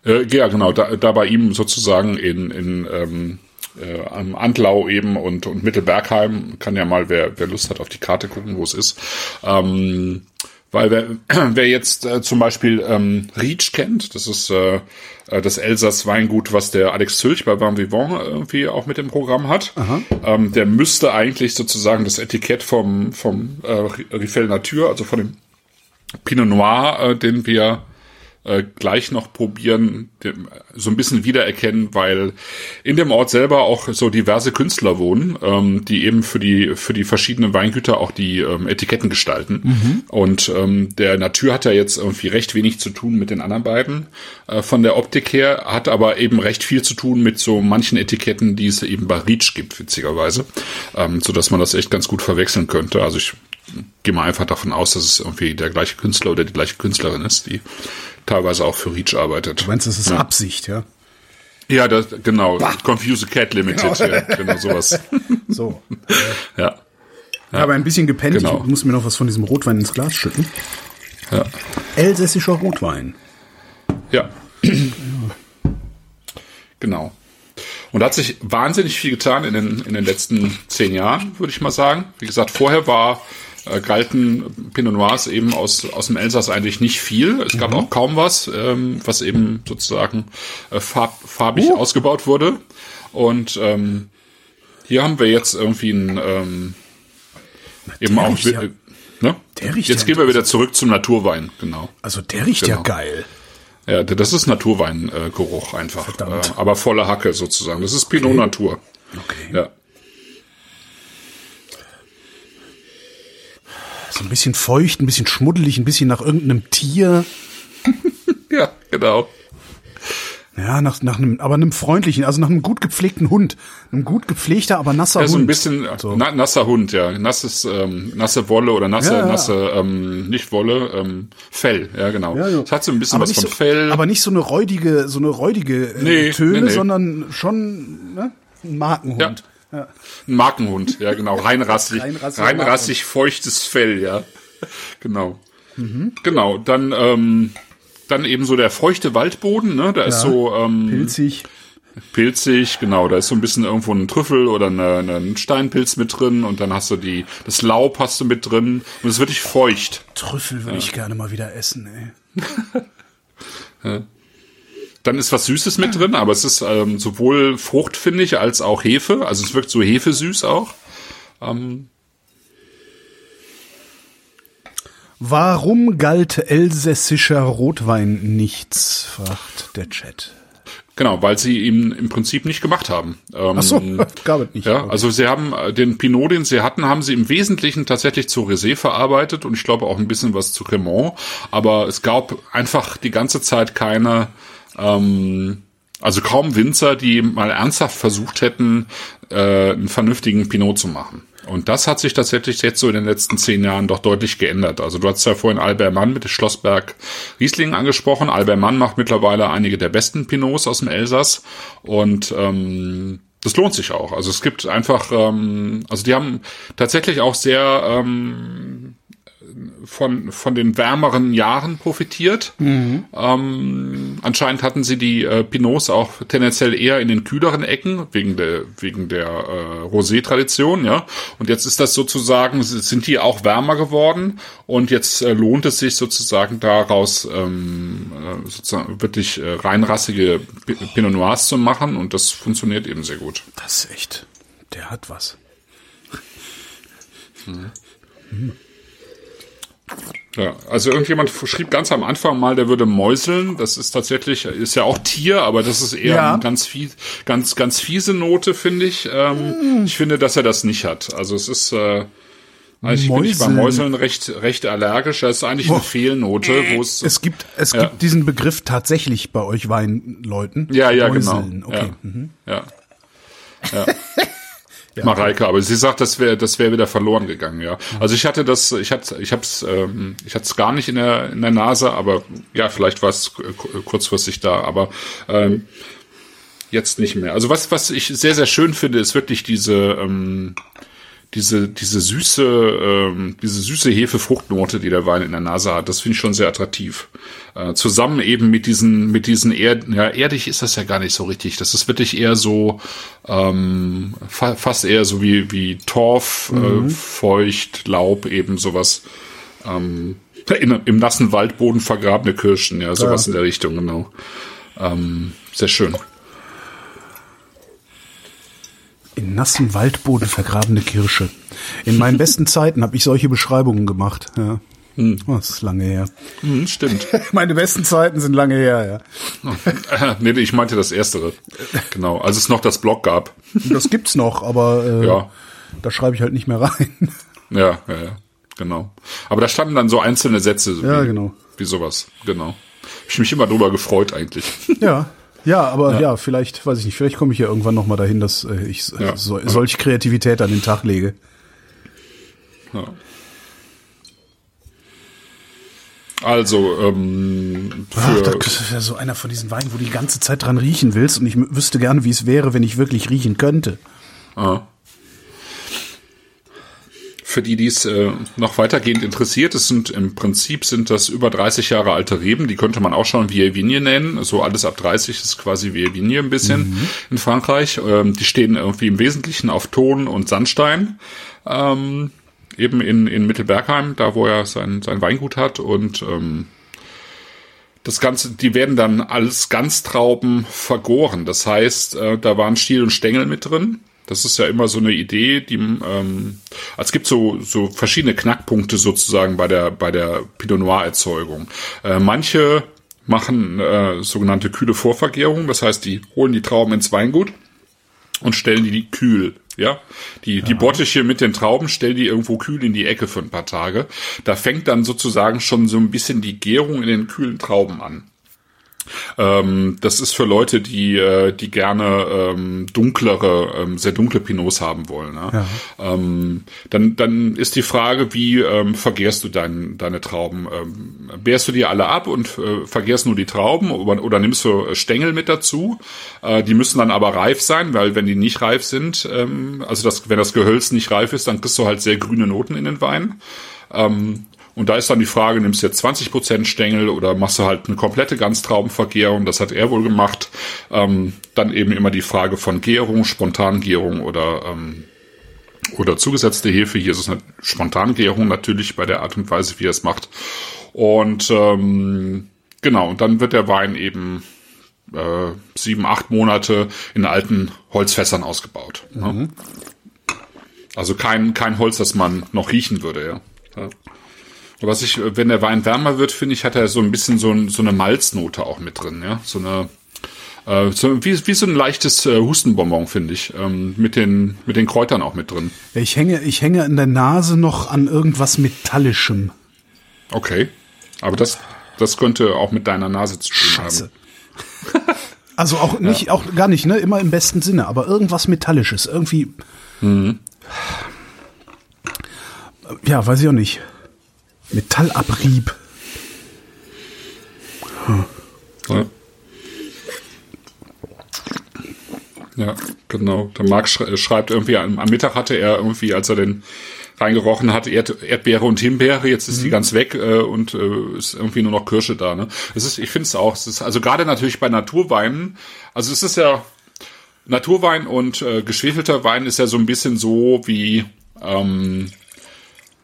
Äh, ja, genau, da, da bei ihm sozusagen in, in ähm, äh, am Antlau eben und, und Mittelbergheim, kann ja mal, wer, wer Lust hat, auf die Karte gucken, wo es ist. Ähm, weil wer, wer jetzt äh, zum Beispiel ähm, Rietsch kennt, das ist äh, äh, das Elsass Weingut, was der Alex Zülch bei Van Vivant irgendwie auch mit dem Programm hat. Ähm, der müsste eigentlich sozusagen das Etikett vom, vom äh, Rifel Natur, also von dem Pinot Noir, äh, den wir äh, gleich noch probieren, so ein bisschen wiedererkennen, weil in dem Ort selber auch so diverse Künstler wohnen, ähm, die eben für die für die verschiedenen Weingüter auch die ähm, Etiketten gestalten. Mhm. Und ähm, der Natur hat ja jetzt irgendwie recht wenig zu tun mit den anderen beiden äh, von der Optik her, hat aber eben recht viel zu tun mit so manchen Etiketten, die es eben bei Reach gibt, witzigerweise, ähm, so dass man das echt ganz gut verwechseln könnte. Also ich gehe mal einfach davon aus, dass es irgendwie der gleiche Künstler oder die gleiche Künstlerin ist, die teilweise auch für Reach arbeitet. Du meinst, das ist ja. Absicht, ja? Ja, das, genau. Confuse the Cat Limited, Genau. ja, genau sowas. So. Ja. Ja. Aber ein bisschen gepennt. Genau. Ich muss mir noch was von diesem Rotwein ins Glas schütten. Ja. Elsässischer Rotwein. Ja. genau. Und da hat sich wahnsinnig viel getan in den, in den letzten zehn Jahren, würde ich mal sagen. Wie gesagt, vorher war äh, galten Pinot Noirs eben aus, aus dem Elsass eigentlich nicht viel. Es gab auch kaum was, ähm, was eben sozusagen äh, farb, farbig Uh. ausgebaut wurde. Und ähm, hier haben wir jetzt irgendwie ein ähm, eben auch ja- äh, ne? der riecht jetzt ja gehen wir wieder zurück zum Naturwein, genau. Also der riecht ja Genau. geil. Ja, das ist Naturweingeruch Geruch einfach. Verdammt. Äh, aber volle Hacke sozusagen. Das ist Pinot Natur. Okay. Ja. So ein bisschen feucht, ein bisschen schmuddelig, ein bisschen nach irgendeinem Tier. Ja, genau. Ja, nach, nach einem, aber einem freundlichen, also nach einem gut gepflegten Hund. Einem gut gepflegter, aber nasser Ja, Hund. so ein bisschen So. na, nasser Hund, ja. Nasses, ähm, nasse Wolle oder nasse, Ja, ja. nasse, ähm, nicht Wolle, ähm, Fell, ja, genau. Ja, ja. Es hat so ein bisschen aber was von so, Fell. Aber nicht so eine räudige, so eine räudige äh, Nee, Töne, nee, nee. sondern schon ne? ein Markenhund. Ja. Ein Markenhund, ja, genau. Reinrassig, reinrassig feuchtes Fell, ja. Genau. Mhm. Genau, dann, ähm, dann eben so der feuchte Waldboden, ne, da ist so, ähm, Pilzig. pilzig, genau, da ist so ein bisschen irgendwo ein Trüffel oder eine, ein Steinpilz mit drin und dann hast du die, das Laub hast du mit drin und es ist wirklich feucht. Trüffel würde ich gerne mal wieder essen, ey. Dann ist was Süßes mit drin, aber es ist ähm, sowohl Frucht, finde ich, als auch Hefe. Also es wirkt so hefesüß auch. Warum galt elsässischer Rotwein nichts, fragt der Chat. Genau, weil sie ihn im Prinzip nicht gemacht haben. Ähm, Ach so, gab es nicht. Ja, also sie haben äh, den Pinot, den sie hatten, haben sie im Wesentlichen tatsächlich zu Rosé verarbeitet und ich glaube auch ein bisschen was zu Cremant. Aber es gab einfach die ganze Zeit keine, ähm, also kaum Winzer, die mal ernsthaft versucht hätten, äh, einen vernünftigen Pinot zu machen. Und das hat sich tatsächlich jetzt so in den letzten zehn Jahren doch deutlich geändert. Also du hast ja vorhin Albert Mann mit Schlossberg Riesling angesprochen. Albert Mann macht mittlerweile einige der besten Pinots aus dem Elsass und ähm, das lohnt sich auch. Also es gibt einfach, ähm, also die haben tatsächlich auch sehr ähm, von, von den wärmeren Jahren profitiert. Ähm, anscheinend hatten sie die äh, Pinots auch tendenziell eher in den kühleren Ecken, wegen der, wegen der äh, Rosé-Tradition, ja. Und jetzt ist das sozusagen, sind die auch wärmer geworden und jetzt äh, lohnt es sich sozusagen daraus ähm, äh, sozusagen wirklich äh, reinrassige P- Pinot Noirs zu machen und das funktioniert eben sehr gut. Das ist echt, der hat was. Ja, also irgendjemand schrieb ganz am Anfang mal, der würde mäuseln. Das ist tatsächlich, ist ja auch Tier, aber das ist eher Ja. eine ganz fies, ganz, ganz fiese Note, finde ich. Ähm, Ich finde, dass er das nicht hat. Also es ist, äh, also ich bin ich bei Mäuseln. Recht, recht allergisch. Das ist eigentlich eine Fehlnote, wo es, Es gibt, es Ja. gibt diesen Begriff tatsächlich bei euch Weinleuten. ja, ja, Mäuseln. genau. Okay. Ja. Ja. ja. Mareike, aber sie sagt, das wäre das wäre wieder verloren gegangen, ja. Also ich hatte das, ich hatte ich hab's ähm, ich hatte es gar nicht in der in der Nase, aber ja, vielleicht war es ku- kurzfristig da, aber ähm, jetzt nicht mehr. Also was was ich sehr sehr schön finde, ist wirklich diese ähm, diese diese süße ähm, diese süße Hefefruchtnote, die der Wein in der Nase hat. Das finde ich schon sehr attraktiv. Äh, zusammen eben mit diesen mit diesen Erd ja erdig ist das ja gar nicht so richtig. Das ist wirklich eher so ähm, fa fast eher so wie wie Torf, äh, feucht, Laub eben sowas. Ähm, in, Im nassen Waldboden vergrabene Kirschen, ja, sowas in der Richtung, genau. Ähm, sehr schön. In nassem Waldboden vergrabene Kirsche. In meinen besten Zeiten habe ich solche Beschreibungen gemacht. Ja. Oh, das ist lange her. Hm, stimmt. Meine besten Zeiten sind lange her, ja. nee, ich meinte das Erstere. Genau, als es noch das Blog gab. Das gibt's noch, aber äh, ja. da schreibe ich halt nicht mehr rein. Ja, ja, ja, genau. Aber da standen dann so einzelne Sätze. So ja, wie, genau. Wie sowas, genau. Hab ich mich immer drüber gefreut eigentlich. Ja. Ja, aber ja, ja vielleicht, weiß ich nicht, vielleicht komme ich ja irgendwann noch mal dahin, dass äh, ich ja. so, solche Kreativität an den Tag lege. Ja. Also, ähm, für Ach, das wäre so einer von diesen Weinen, wo du die ganze Zeit dran riechen willst und ich wüsste gerne, wie es wäre, wenn ich wirklich riechen könnte. Ah. Für die, die es äh, noch weitergehend interessiert, es sind im Prinzip sind das über 30 Jahre alte Reben, die könnte man auch schon Vieille nennen. So alles ab 30 ist quasi Vieille ein bisschen mhm. in Frankreich. Ähm, die stehen irgendwie im Wesentlichen auf Ton und Sandstein. Ähm, eben in, in Mittelbergheim, da wo er sein, sein Weingut hat und ähm, das Ganze, die werden dann als Ganztrauben vergoren. Das heißt, äh, da waren Stiel und Stängel mit drin. Das ist ja immer so eine Idee, die ähm, also es gibt so so verschiedene Knackpunkte sozusagen bei der bei der Pinot Noir Erzeugung. Äh, manche machen äh, sogenannte kühle Vorvergärung, das heißt, die holen die Trauben ins Weingut und stellen die kühl ja, die, die Bottiche mit den Trauben, stell die irgendwo kühl in die Ecke für ein paar Tage. Da fängt dann sozusagen schon so ein bisschen die Gärung in den kühlen Trauben an. Ähm, das ist für Leute, die, äh, die gerne ähm, dunklere, ähm, sehr dunkle Pinots haben wollen. Ne? Ja. Ähm, dann, dann ist die Frage, wie ähm, vergärst du dein, deine Trauben? Ähm, bärst du die alle ab und äh, vergärst nur die Trauben oder, oder nimmst du Stängel mit dazu? Äh, die müssen dann aber reif sein, weil wenn die nicht reif sind, ähm, also das, wenn das Gehölz nicht reif ist, dann kriegst du halt sehr grüne Noten in den Wein. Ähm, und da ist dann die Frage, nimmst du jetzt 20% Stängel oder machst du halt eine komplette Ganztraubenvergärung? Das hat er wohl gemacht. Ähm, dann eben immer die Frage von Gärung, Spontangärung oder, ähm, oder zugesetzte Hefe. Hier ist es eine Spontangärung natürlich bei der Art und Weise, wie er es macht. Und ähm, genau, und dann wird der Wein eben äh, sieben, acht Monate in alten Holzfässern ausgebaut. Ne? Mhm. Ne? Also kein, kein Holz, das man noch riechen würde, ja. ja. Was ich, wenn der Wein wärmer wird, finde ich, hat er so ein bisschen so, ein, so eine Malznote auch mit drin, ja. So eine, äh, so, wie, wie so ein leichtes äh, Hustenbonbon, finde ich. Ähm, mit, den, mit den Kräutern auch mit drin. Ich hänge, ich hänge in der Nase noch an irgendwas Metallischem. Okay. Aber das, das könnte auch mit deiner Nase zu tun Scheiße. haben. Also auch nicht, ja. auch gar nicht, ne? Immer im besten Sinne, aber irgendwas Metallisches. Irgendwie. Mhm. Ja, weiß ich auch nicht. Metallabrieb. Hm. Ja. ja. genau. Der Marc schreibt irgendwie, am Mittag hatte er irgendwie, als er den reingerochen hat, Erd Erdbeere und Himbeere, jetzt ist mhm. die ganz weg äh, und äh, ist irgendwie nur noch Kirsche da. Ne? Es ist, ich finde es auch, es ist, also gerade natürlich bei Naturweinen, also es ist ja Naturwein und äh, geschwefelter Wein ist ja so ein bisschen so wie ähm,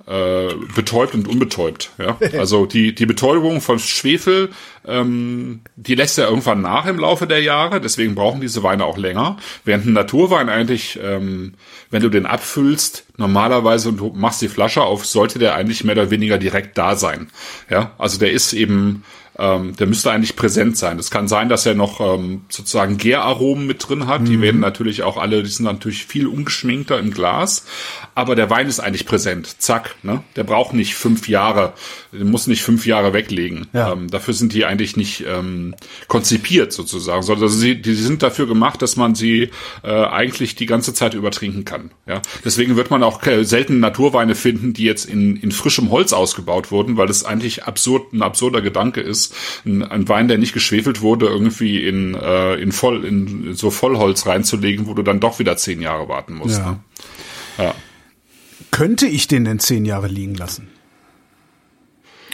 äh, betäubt und unbetäubt. Ja? Also die, die Betäubung von Schwefel, ähm, die lässt ja irgendwann nach im Laufe der Jahre, deswegen brauchen diese Weine auch länger. Während ein Naturwein eigentlich, ähm, wenn du den abfüllst, normalerweise und du machst die Flasche auf, sollte der eigentlich mehr oder weniger direkt da sein. Ja, also der ist eben ähm, der müsste eigentlich präsent sein. Es kann sein, dass er noch ähm, sozusagen Gäraromen mit drin hat. Mhm. Die werden natürlich auch alle, die sind natürlich viel ungeschminkter im Glas. Aber der Wein ist eigentlich präsent. Zack, ne? Der braucht nicht fünf Jahre, der muss nicht fünf Jahre weglegen. Ja. Ähm, dafür sind die eigentlich nicht ähm, konzipiert sozusagen, sondern sie, die sind dafür gemacht, dass man sie äh, eigentlich die ganze Zeit übertrinken kann. Ja? Deswegen wird man auch äh, selten Naturweine finden, die jetzt in, in frischem Holz ausgebaut wurden, weil es eigentlich absurd, ein absurder Gedanke ist, ist, ein, ein Wein, der nicht geschwefelt wurde, irgendwie in, äh, in, voll, in so Vollholz reinzulegen, wo du dann doch wieder zehn Jahre warten musst. Ja. Ne? ja. Könnte ich den denn zehn Jahre liegen lassen?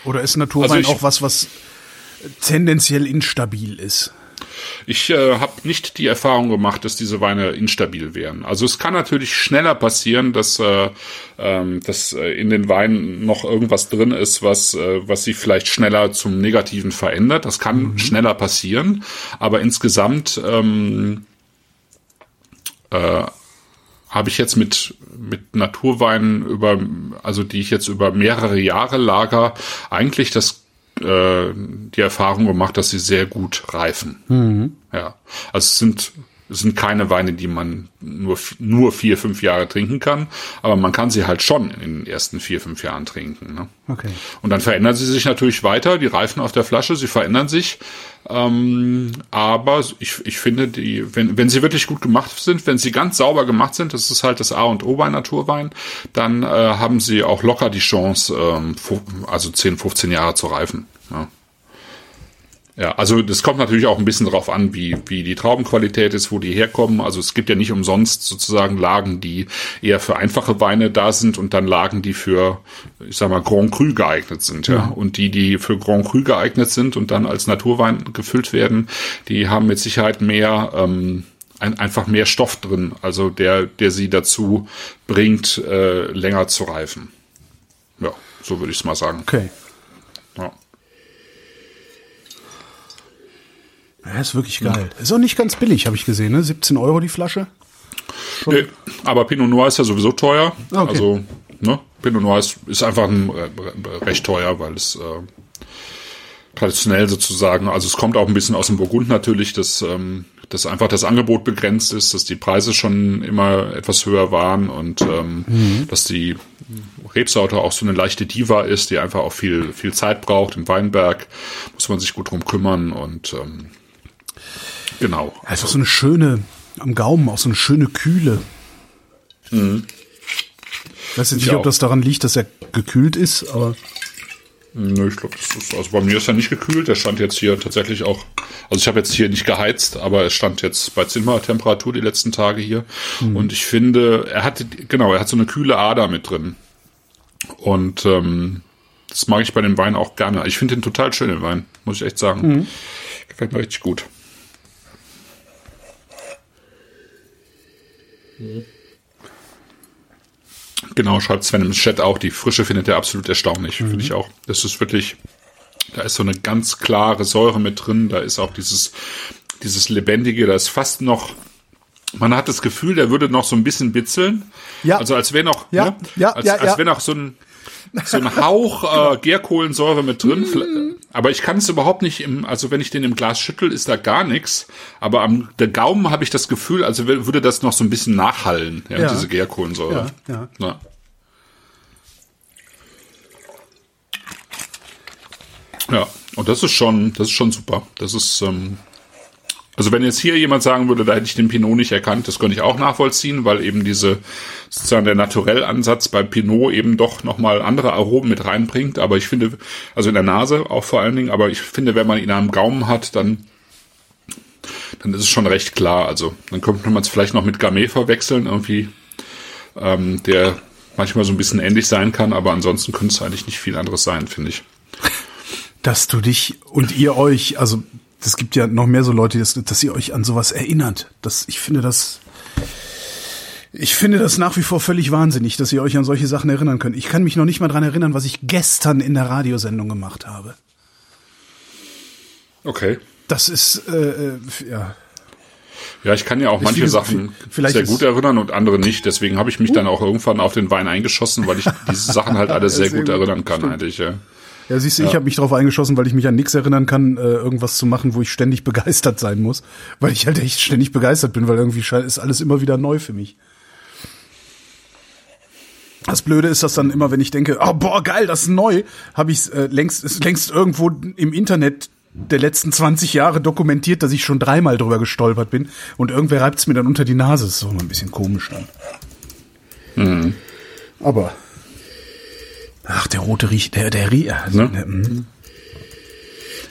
Oder ist Naturwein also ich, auch was, was tendenziell instabil ist? Ich äh, habe nicht die Erfahrung gemacht, dass diese Weine instabil wären. Also es kann natürlich schneller passieren, dass, äh, ähm, dass äh, in den Weinen noch irgendwas drin ist, was, äh, was sie vielleicht schneller zum Negativen verändert. Das kann mhm. schneller passieren, aber insgesamt ähm, äh, habe ich jetzt mit mit Naturweinen über, also die ich jetzt über mehrere Jahre lager, eigentlich das äh, die Erfahrung gemacht, dass sie sehr gut reifen. Mhm. Ja, also es sind es sind keine Weine, die man nur, nur vier, fünf Jahre trinken kann, aber man kann sie halt schon in den ersten vier, fünf Jahren trinken. Ne? Okay. Und dann verändern sie sich natürlich weiter, die Reifen auf der Flasche, sie verändern sich. Ähm, aber ich, ich finde, die, wenn, wenn sie wirklich gut gemacht sind, wenn sie ganz sauber gemacht sind, das ist halt das A und O bei Naturwein, dann äh, haben sie auch locker die Chance, ähm, also 10, 15 Jahre zu reifen. Ja. Ja, also das kommt natürlich auch ein bisschen darauf an, wie, wie die Traubenqualität ist, wo die herkommen. Also es gibt ja nicht umsonst sozusagen Lagen, die eher für einfache Weine da sind und dann Lagen, die für, ich sag mal, Grand Cru geeignet sind. Ja. ja. Und die, die für Grand Cru geeignet sind und dann als Naturwein gefüllt werden, die haben mit Sicherheit mehr, ähm, ein, einfach mehr Stoff drin, also der, der sie dazu bringt, äh, länger zu reifen. Ja, so würde ich es mal sagen. Okay. Ja. Ja, ist wirklich geil. Ist auch nicht ganz billig, habe ich gesehen, ne? 17 Euro die Flasche. Nee, aber Pinot Noir ist ja sowieso teuer. Okay. Also, ne? Pinot Noir ist, ist einfach ein, äh, recht teuer, weil es äh, traditionell sozusagen, also es kommt auch ein bisschen aus dem Burgund natürlich, dass, ähm, dass einfach das Angebot begrenzt ist, dass die Preise schon immer etwas höher waren und ähm, mhm. dass die Rebsorte auch so eine leichte Diva ist, die einfach auch viel, viel Zeit braucht. Im Weinberg muss man sich gut drum kümmern und ähm, Genau. Also so eine schöne, am Gaumen auch so eine schöne Kühle. Mhm. Ich weiß nicht, ob das daran liegt, dass er gekühlt ist, aber. Nö, ich glaube, das ist, also bei mir ist er nicht gekühlt. Der stand jetzt hier tatsächlich auch, also ich habe jetzt hier nicht geheizt, aber es stand jetzt bei Zimmertemperatur die letzten Tage hier. Mhm. Und ich finde, er hat, genau, er hat so eine kühle Ader mit drin. Und ähm, das mag ich bei dem Wein auch gerne. Ich finde den total schön, den Wein, muss ich echt sagen. Mhm. Gefällt mir richtig gut. Genau, schreibt Sven im Chat auch. Die Frische findet er absolut erstaunlich. Mhm. Finde ich auch. Das ist wirklich, da ist so eine ganz klare Säure mit drin. Da ist auch dieses, dieses Lebendige, da ist fast noch, man hat das Gefühl, der würde noch so ein bisschen bitzeln. Ja. Also als wäre noch, ja, ne? ja, als, ja, als wäre noch so ein, so ein Hauch äh, Gärkohlensäure mit drin. Mm. Aber ich kann es überhaupt nicht im, also wenn ich den im Glas schüttel, ist da gar nichts. Aber am der Gaumen habe ich das Gefühl, also würde das noch so ein bisschen nachhallen, ja, ja. diese Gärkohlensäure. Ja, ja. ja. Ja, und das ist schon, das ist schon super. Das ist, ähm, also wenn jetzt hier jemand sagen würde, da hätte ich den Pinot nicht erkannt, das könnte ich auch nachvollziehen, weil eben diese sozusagen der Naturell-Ansatz bei Pinot eben doch nochmal andere Aromen mit reinbringt. Aber ich finde, also in der Nase auch vor allen Dingen, aber ich finde, wenn man ihn am Gaumen hat, dann dann ist es schon recht klar. Also dann könnte man es vielleicht noch mit Gamay verwechseln, irgendwie, ähm, der manchmal so ein bisschen ähnlich sein kann, aber ansonsten könnte es eigentlich nicht viel anderes sein, finde ich. Dass du dich und ihr euch, also es gibt ja noch mehr so Leute, dass, dass ihr euch an sowas erinnert. Das, ich finde das, ich finde das nach wie vor völlig wahnsinnig, dass ihr euch an solche Sachen erinnern könnt. Ich kann mich noch nicht mal dran erinnern, was ich gestern in der Radiosendung gemacht habe. Okay. Das ist, äh, äh ja. Ja, ich kann ja auch manche Sachen sehr gut erinnern und andere nicht. Deswegen habe ich mich dann auch irgendwann auf den Wein eingeschossen, weil ich diese Sachen halt alle sehr, sehr gut erinnern kann, Stimmt. eigentlich. Ja. Ja, siehst du, ja. ich habe mich darauf eingeschossen, weil ich mich an nichts erinnern kann, äh, irgendwas zu machen, wo ich ständig begeistert sein muss. Weil ich halt echt ständig begeistert bin, weil irgendwie ist alles immer wieder neu für mich. Das Blöde ist das dann immer, wenn ich denke, oh, boah, geil, das ist neu, habe ich äh, längst, ist längst irgendwo im Internet der letzten 20 Jahre dokumentiert, dass ich schon dreimal drüber gestolpert bin und irgendwer reibt es mir dann unter die Nase. Das ist auch mal ein bisschen komisch dann. Mhm. Aber Ach, der rote riecht, der, der riecht. Also, ne? Mhm.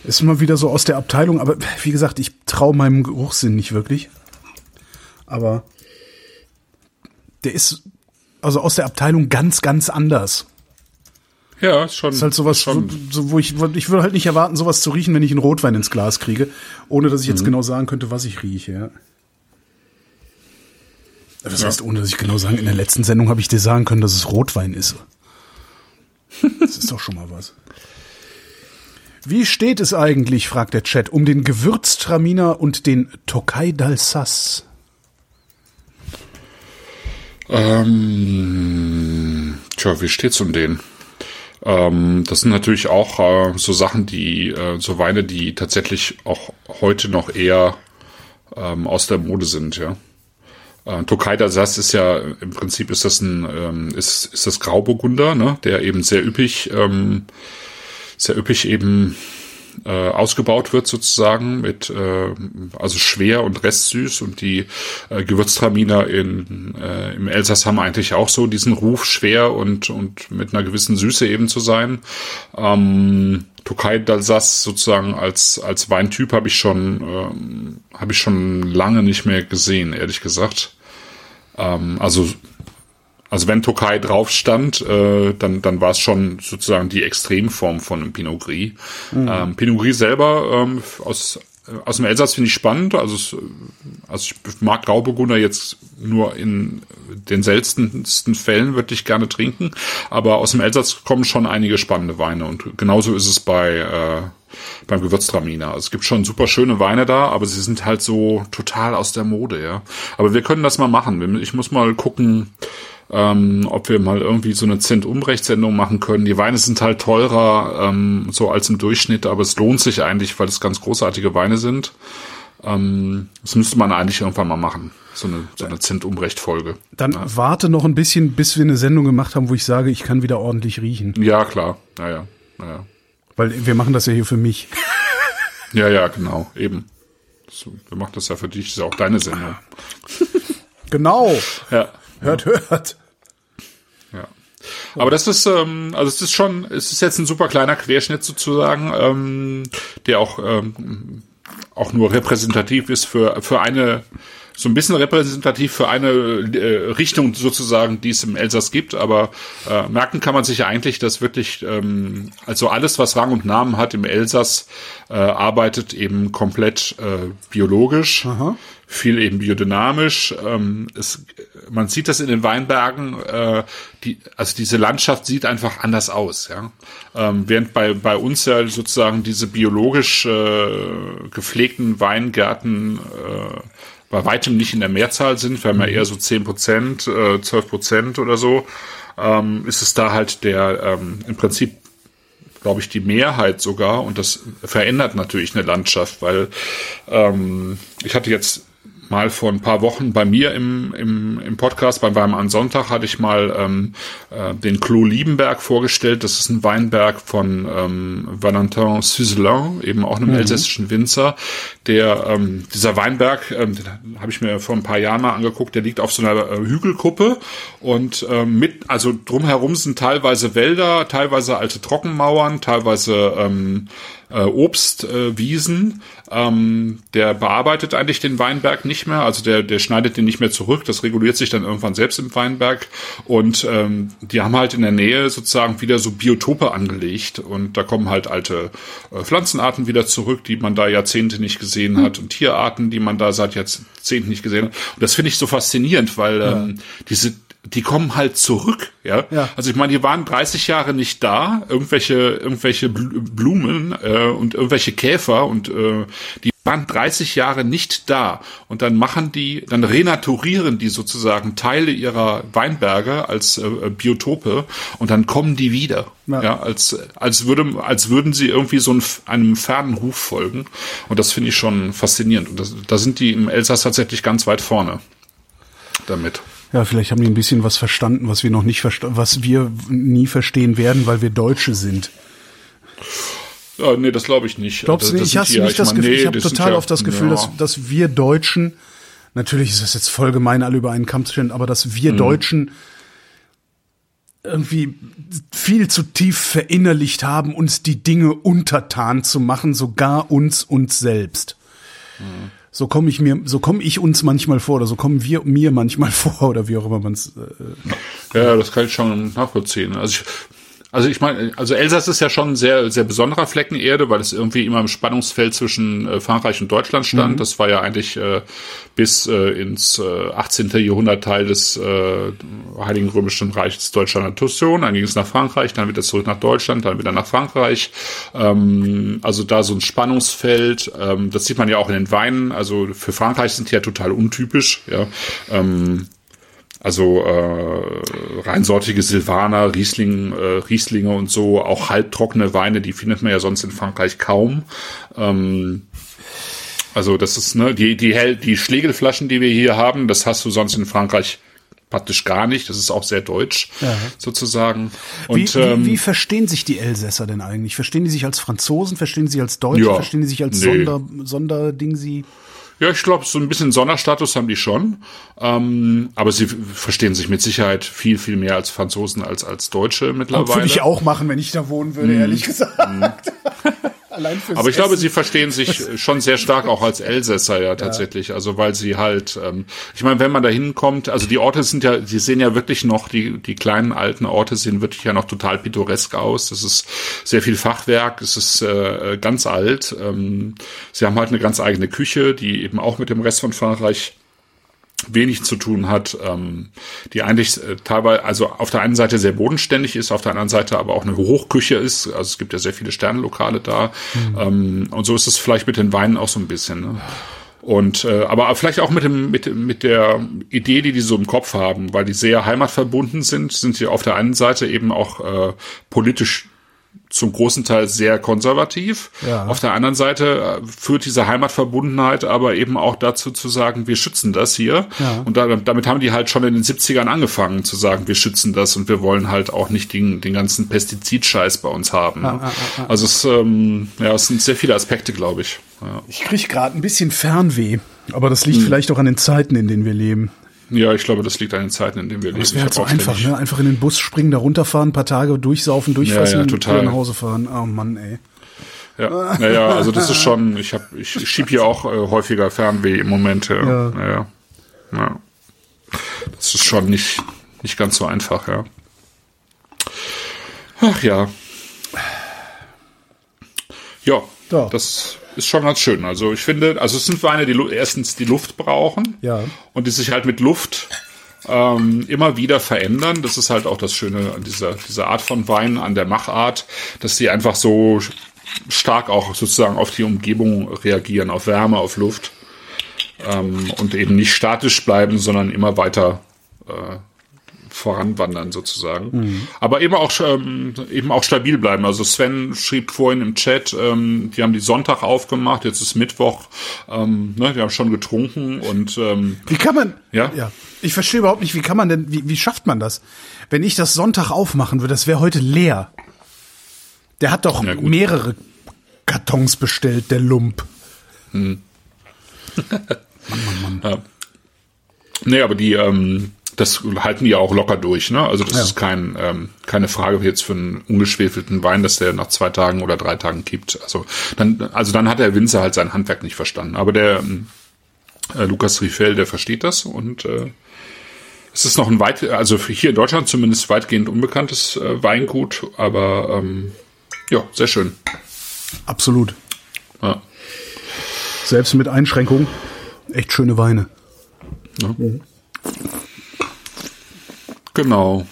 Ist immer wieder so aus der Abteilung, aber wie gesagt, ich traue meinem Geruchssinn nicht wirklich. Aber der ist also aus der Abteilung ganz, ganz anders. Ja, ist schon. Ist halt sowas, schon. So, wo ich, ich würde halt nicht erwarten, sowas zu riechen, wenn ich einen Rotwein ins Glas kriege, ohne dass ich jetzt mhm. genau sagen könnte, was ich rieche. Ja. Das heißt, ohne dass ich genau sagen, in der letzten Sendung habe ich dir sagen können, dass es Rotwein ist. Das ist doch schon mal was. Wie steht es eigentlich, fragt der Chat, um den Gewürztraminer und den Tokai d'Alsace? Ähm, tja, wie steht's um den? Ähm, das sind natürlich auch äh, so Sachen, die, äh, so Weine, die tatsächlich auch heute noch eher ähm, aus der Mode sind, ja. Äh, Tokai das ist ja, im Prinzip ist das ein, ähm, ist, ist das Grauburgunder, ne, der eben sehr üppig, ähm, sehr üppig eben äh, ausgebaut wird sozusagen mit äh, also schwer und restsüß und die äh, Gewürztraminer in äh, im Elsass haben eigentlich auch so diesen Ruf schwer und und mit einer gewissen Süße eben zu sein. Ähm, Tokai d'Alsace sozusagen als als Weintyp habe ich schon ähm, habe ich schon lange nicht mehr gesehen ehrlich gesagt. Ähm, also also wenn Tokai drauf stand, äh, dann, dann war es schon sozusagen die Extremform von einem Pinot Gris. Mhm. Ähm, Pinot Gris selber ähm, aus, aus dem Elsass finde ich spannend. Also, es, also ich mag Grauburgunder jetzt nur in den seltensten Fällen würde ich gerne trinken. Aber aus dem Elsass kommen schon einige spannende Weine. Und genauso ist es bei, äh, beim Gewürztraminer. Also es gibt schon super schöne Weine da, aber sie sind halt so total aus der Mode, ja. Aber wir können das mal machen. Ich muss mal gucken, ähm, ob wir mal irgendwie so eine Zent-Umrecht-Sendung machen können. Die Weine sind halt teurer, ähm, so als im Durchschnitt, aber es lohnt sich eigentlich, weil es ganz großartige Weine sind. Ähm, das müsste man eigentlich irgendwann mal machen. So eine, so eine Zent-Umrecht-Folge. Dann ja. warte noch ein bisschen, bis wir eine Sendung gemacht haben, wo ich sage, ich kann wieder ordentlich riechen. Ja, klar. Naja, naja. Weil wir machen das ja hier für mich. ja, ja, genau, eben. So, wir machen das ja für dich, das ist ja auch deine Sendung. genau. Ja. Hört, hört. Aber das ist, ähm, also es ist schon, es ist jetzt ein super kleiner Querschnitt sozusagen, ähm, der auch, ähm, auch nur repräsentativ ist für, für eine, so ein bisschen repräsentativ für eine äh, Richtung sozusagen, die es im Elsass gibt, aber äh, merken kann man sich ja eigentlich, dass wirklich, ähm, also alles, was Rang und Namen hat im Elsass, äh, arbeitet eben komplett äh, biologisch. Aha viel eben biodynamisch. Ähm, es, man sieht das in den Weinbergen, äh, die, also diese Landschaft sieht einfach anders aus. Ja? Ähm, während bei, bei uns ja sozusagen diese biologisch äh, gepflegten Weingärten äh, bei weitem nicht in der Mehrzahl sind, wir haben ja mhm. eher so zehn Prozent, äh, 12 Prozent oder so, ähm, ist es da halt der ähm, im Prinzip glaube ich, die Mehrheit sogar. Und das verändert natürlich eine Landschaft, weil ähm, ich hatte jetzt mal vor ein paar Wochen bei mir im, im, im Podcast, beim Wein am Sonntag, hatte ich mal ähm, äh, den Clos Liebenberg vorgestellt. Das ist ein Weinberg von ähm, Valentin Suzelin, eben auch einem mhm. elsässischen Winzer. Der, ähm, dieser Weinberg, ähm, den habe ich mir vor ein paar Jahren mal angeguckt, der liegt auf so einer äh, Hügelkuppe und ähm, mit, also drumherum sind teilweise Wälder, teilweise alte Trockenmauern, teilweise ähm, äh, Obstwiesen. Äh, ähm, der bearbeitet eigentlich den Weinberg nicht mehr, also der, der schneidet den nicht mehr zurück. Das reguliert sich dann irgendwann selbst im Weinberg. Und ähm, die haben halt in der Nähe sozusagen wieder so Biotope angelegt. Und da kommen halt alte äh, Pflanzenarten wieder zurück, die man da Jahrzehnte nicht gesehen hm. hat. Und Tierarten, die man da seit Jahrzehnten nicht gesehen hat. Und das finde ich so faszinierend, weil ähm, diese die kommen halt zurück, ja. ja. Also ich meine, die waren 30 Jahre nicht da, irgendwelche irgendwelche Blumen äh, und irgendwelche Käfer und äh, die waren 30 Jahre nicht da und dann machen die, dann renaturieren die sozusagen Teile ihrer Weinberge als äh, Biotope und dann kommen die wieder, ja, ja als als würde als würden sie irgendwie so einem, einem fernen Ruf folgen und das finde ich schon faszinierend und das, da sind die im Elsass tatsächlich ganz weit vorne damit. Ja, vielleicht haben die ein bisschen was verstanden, was wir noch nicht was wir nie verstehen werden, weil wir Deutsche sind. Ja, nee, das glaube ich nicht. Glaubst du nicht? Ich habe ja, nee, ich habe total ja, oft das Gefühl, ja. dass, dass wir Deutschen, natürlich ist das jetzt voll gemein, alle über einen Kamm zu stellen, aber dass wir mhm. Deutschen irgendwie viel zu tief verinnerlicht haben, uns die Dinge untertan zu machen, sogar uns uns selbst. Mhm. So komme ich mir, so komme ich uns manchmal vor oder so kommen wir mir manchmal vor oder wie auch immer man es. Äh, ja, das kann ich schon nachvollziehen. Also ich also ich meine, also Elsass ist ja schon ein sehr, sehr besonderer Flecken Erde, weil es irgendwie immer im Spannungsfeld zwischen äh, Frankreich und Deutschland stand. Mhm. Das war ja eigentlich äh, bis äh, ins äh, 18. Jahrhundert Teil des äh, Heiligen Römischen Reiches deutscher Nation. Dann ging es nach Frankreich, dann wieder zurück nach Deutschland, dann wieder nach Frankreich. Ähm, also da so ein Spannungsfeld. Ähm, das sieht man ja auch in den Weinen. Also für Frankreich sind die ja total untypisch. Ja. Ähm, Also äh, reinsortige Silvaner, Riesling, äh, Rieslinge und so, auch halbtrockene Weine, die findet man ja sonst in Frankreich kaum. Ähm, also das ist ne die die hell die Schlegelflaschen, die wir hier haben, das hast du sonst in Frankreich praktisch gar nicht. Das ist auch sehr deutsch Ja. sozusagen. Und Wie, wie, ähm, wie verstehen sich die Elsässer denn eigentlich? Verstehen die sich als Franzosen? Verstehen die sich als Deutsche? Ja, verstehen die sich als nee. Sonder, Sonderding sie? Ja, ich glaube, so ein bisschen Sonderstatus haben die schon. Ähm, aber sie verstehen sich mit Sicherheit viel, viel mehr als Franzosen als als Deutsche mittlerweile. Würde ich auch machen, wenn ich da wohnen würde, ehrlich gesagt. Allein fürs. Aber ich glaube, Essen. sie verstehen sich schon sehr stark auch als Elsässer ja tatsächlich. Also weil sie halt, ähm, ich meine, wenn man da hinkommt, also die Orte sind ja, die sehen ja wirklich noch, die, die kleinen alten Orte sehen wirklich ja noch total pittoresk aus. Das ist sehr viel Fachwerk, es ist äh, ganz alt. Ähm, sie haben halt eine ganz eigene Küche, die eben auch mit dem Rest von Frankreich wenig zu tun hat, ähm, die eigentlich äh, teilweise, also auf der einen Seite sehr bodenständig ist, auf der anderen Seite aber auch eine Hochküche ist. Also es gibt ja sehr viele Sternenlokale da. Ähm, und so ist es vielleicht mit den Weinen auch so ein bisschen. Ne? Und äh, aber vielleicht auch mit dem mit mit der Idee, die die so im Kopf haben, weil die sehr heimatverbunden sind, sind sie auf der einen Seite eben auch äh, politisch zum großen Teil sehr konservativ. Ja. Auf der anderen Seite äh, führt diese Heimatverbundenheit aber eben auch dazu zu sagen, wir schützen das hier. Ja. Und da, damit haben die halt schon in den 70ern angefangen zu sagen, wir schützen das und wir wollen halt auch nicht den, den ganzen Pestizidscheiß bei uns haben. ne? Also es, ähm, ja, es sind sehr viele Aspekte, glaube ich. Ja. Ich krieg gerade ein bisschen Fernweh. Aber das Hm. liegt vielleicht auch an den Zeiten, in denen wir leben. Ja, ich glaube, das liegt an den Zeiten, in denen wir leben. Das wäre halt so einfach, ne? Einfach in den Bus springen, da runterfahren, ein paar Tage durchsaufen, durchfressen Ja, ja, und wieder nach Hause fahren. Oh Mann, ey. Ja, naja, also das ist schon, ich hab, ich schieb hier auch äh, häufiger Fernweh im Moment. Ja. Ja. Ja. ja. Das ist schon nicht, nicht ganz so einfach, ja. Ach ja. Ja, Ja. das ist schon ganz schön. Also ich finde, also es sind Weine, die erstens die Luft brauchen Ja. und die sich halt mit Luft ähm, immer wieder verändern. Das ist halt auch das Schöne an dieser, dieser Art von Wein, an der Machart, dass sie einfach so stark auch sozusagen auf die Umgebung reagieren, auf Wärme, auf Luft ähm, und eben nicht statisch bleiben, sondern immer weiter äh, voranwandern sozusagen. Aber eben auch ähm, eben auch stabil bleiben. Also Sven schrieb vorhin im Chat, ähm, die haben die Sonntag aufgemacht, jetzt ist Mittwoch, ähm, ne, die haben schon getrunken und ähm, Wie kann man, Ja? ja. Ich verstehe überhaupt nicht, wie kann man denn, wie, wie schafft man das? Wenn ich das Sonntag aufmachen würde, das wäre heute leer. Der hat doch Ja, mehrere Kartons bestellt, der Lump. Nee, aber die, ähm, das halten die ja auch locker durch, ne? Also das Ja. ist kein, ähm, keine Frage jetzt für einen ungeschwefelten Wein, dass der nach zwei Tagen oder drei Tagen kippt. Also dann, also dann hat der Winzer halt sein Handwerk nicht verstanden. Aber der ähm, äh, Lukas Riffel, der versteht das und äh, es ist noch ein weit, also hier in Deutschland zumindest weitgehend unbekanntes äh, Weingut, aber ähm, ja, sehr schön. Absolut. Ja. Selbst mit Einschränkungen. Echt schöne Weine. Genau.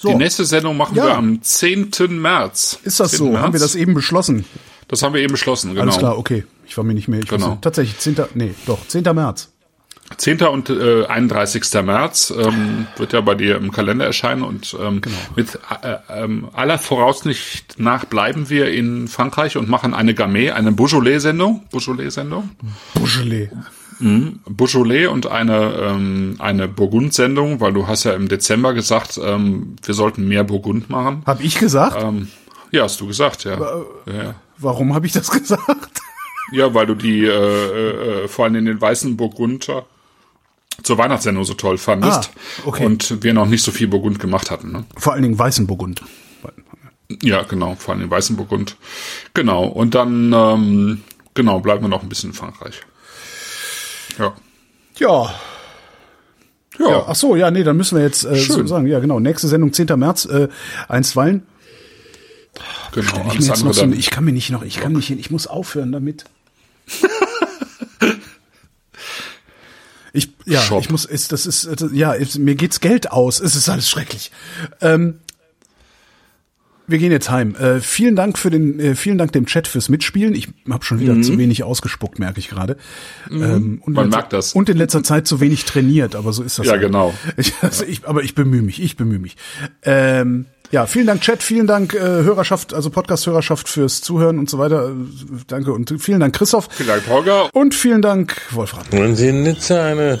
So. Die nächste Sendung machen Ja. wir am 10. März. Ist das 10. so? Haben wir März. das eben beschlossen? Das haben wir eben beschlossen, genau. Alles klar, okay. Ich war mir nicht mehr. Ich Genau. wusste, tatsächlich, 10. Nee, doch, 10. März. 10. und äh, 31. März ähm, wird ja bei dir im Kalender erscheinen und ähm, Genau. mit äh, ähm, aller Voraussicht nach bleiben wir in Frankreich und machen eine Gamay, eine Beaujolais-Sendung, Beaujolais-Sendung, Beaujolais. Beaujolais und eine ähm, eine Burgund-Sendung, weil du hast ja im Dezember gesagt, ähm, wir sollten mehr Burgund machen. Hab ich gesagt? Ähm, ja, hast du gesagt, ja. ja. Warum habe ich das gesagt? Ja, weil du die äh, äh, vor allem in den weißen Burgunder zur Weihnachtssendung so toll fandest. Ah, okay. Und wir noch nicht so viel Burgund gemacht hatten. Ne? Vor allen Dingen weißen Burgund. Ja, genau, vor allem den weißen Burgund. Genau. Und dann ähm, genau bleiben wir noch ein bisschen in Frankreich. Ja. Ja. Ja. ja. Ach so, ja, nee, dann müssen wir jetzt äh, so sagen. Ja, genau. Nächste Sendung 10. März. Äh, einstweilen. genau. Ich, mir noch so, ich kann mir nicht noch, ich kann nicht, ich muss aufhören damit. Ich, ja, Shop. ich muss, ist, das ist, ja, ist, mir geht's Geld aus. Es ist alles schrecklich. Ähm, wir gehen jetzt heim. Äh, vielen Dank für den, äh, vielen Dank dem Chat fürs Mitspielen. Ich habe schon wieder zu wenig ausgespuckt, merke ich gerade. Ähm, und Man in letzter- merkt das. Und in letzter Zeit zu wenig trainiert, aber so ist das. Ja, halt. genau. Ich, also ich, aber ich bemühe mich, ich bemühe mich. Ähm, ja, vielen Dank Chat, vielen Dank äh, Hörerschaft, also Podcast-Hörerschaft fürs Zuhören und so weiter. Äh, Danke und vielen Dank Christoph. Vielen Dank, Holger. Und vielen Dank Wolfram. Wenn Sie in Nizza eine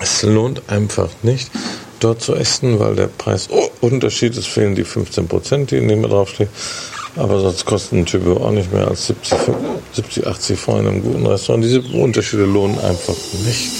Es lohnt einfach nicht, dort zu essen, weil der Preisunterschied ist, fehlen die 15 Prozent, die neben draufstehen. Aber sonst kostet ein Typ auch nicht mehr als 70, 70 80 Franc in einem guten Restaurant. Diese Unterschiede lohnen einfach nicht.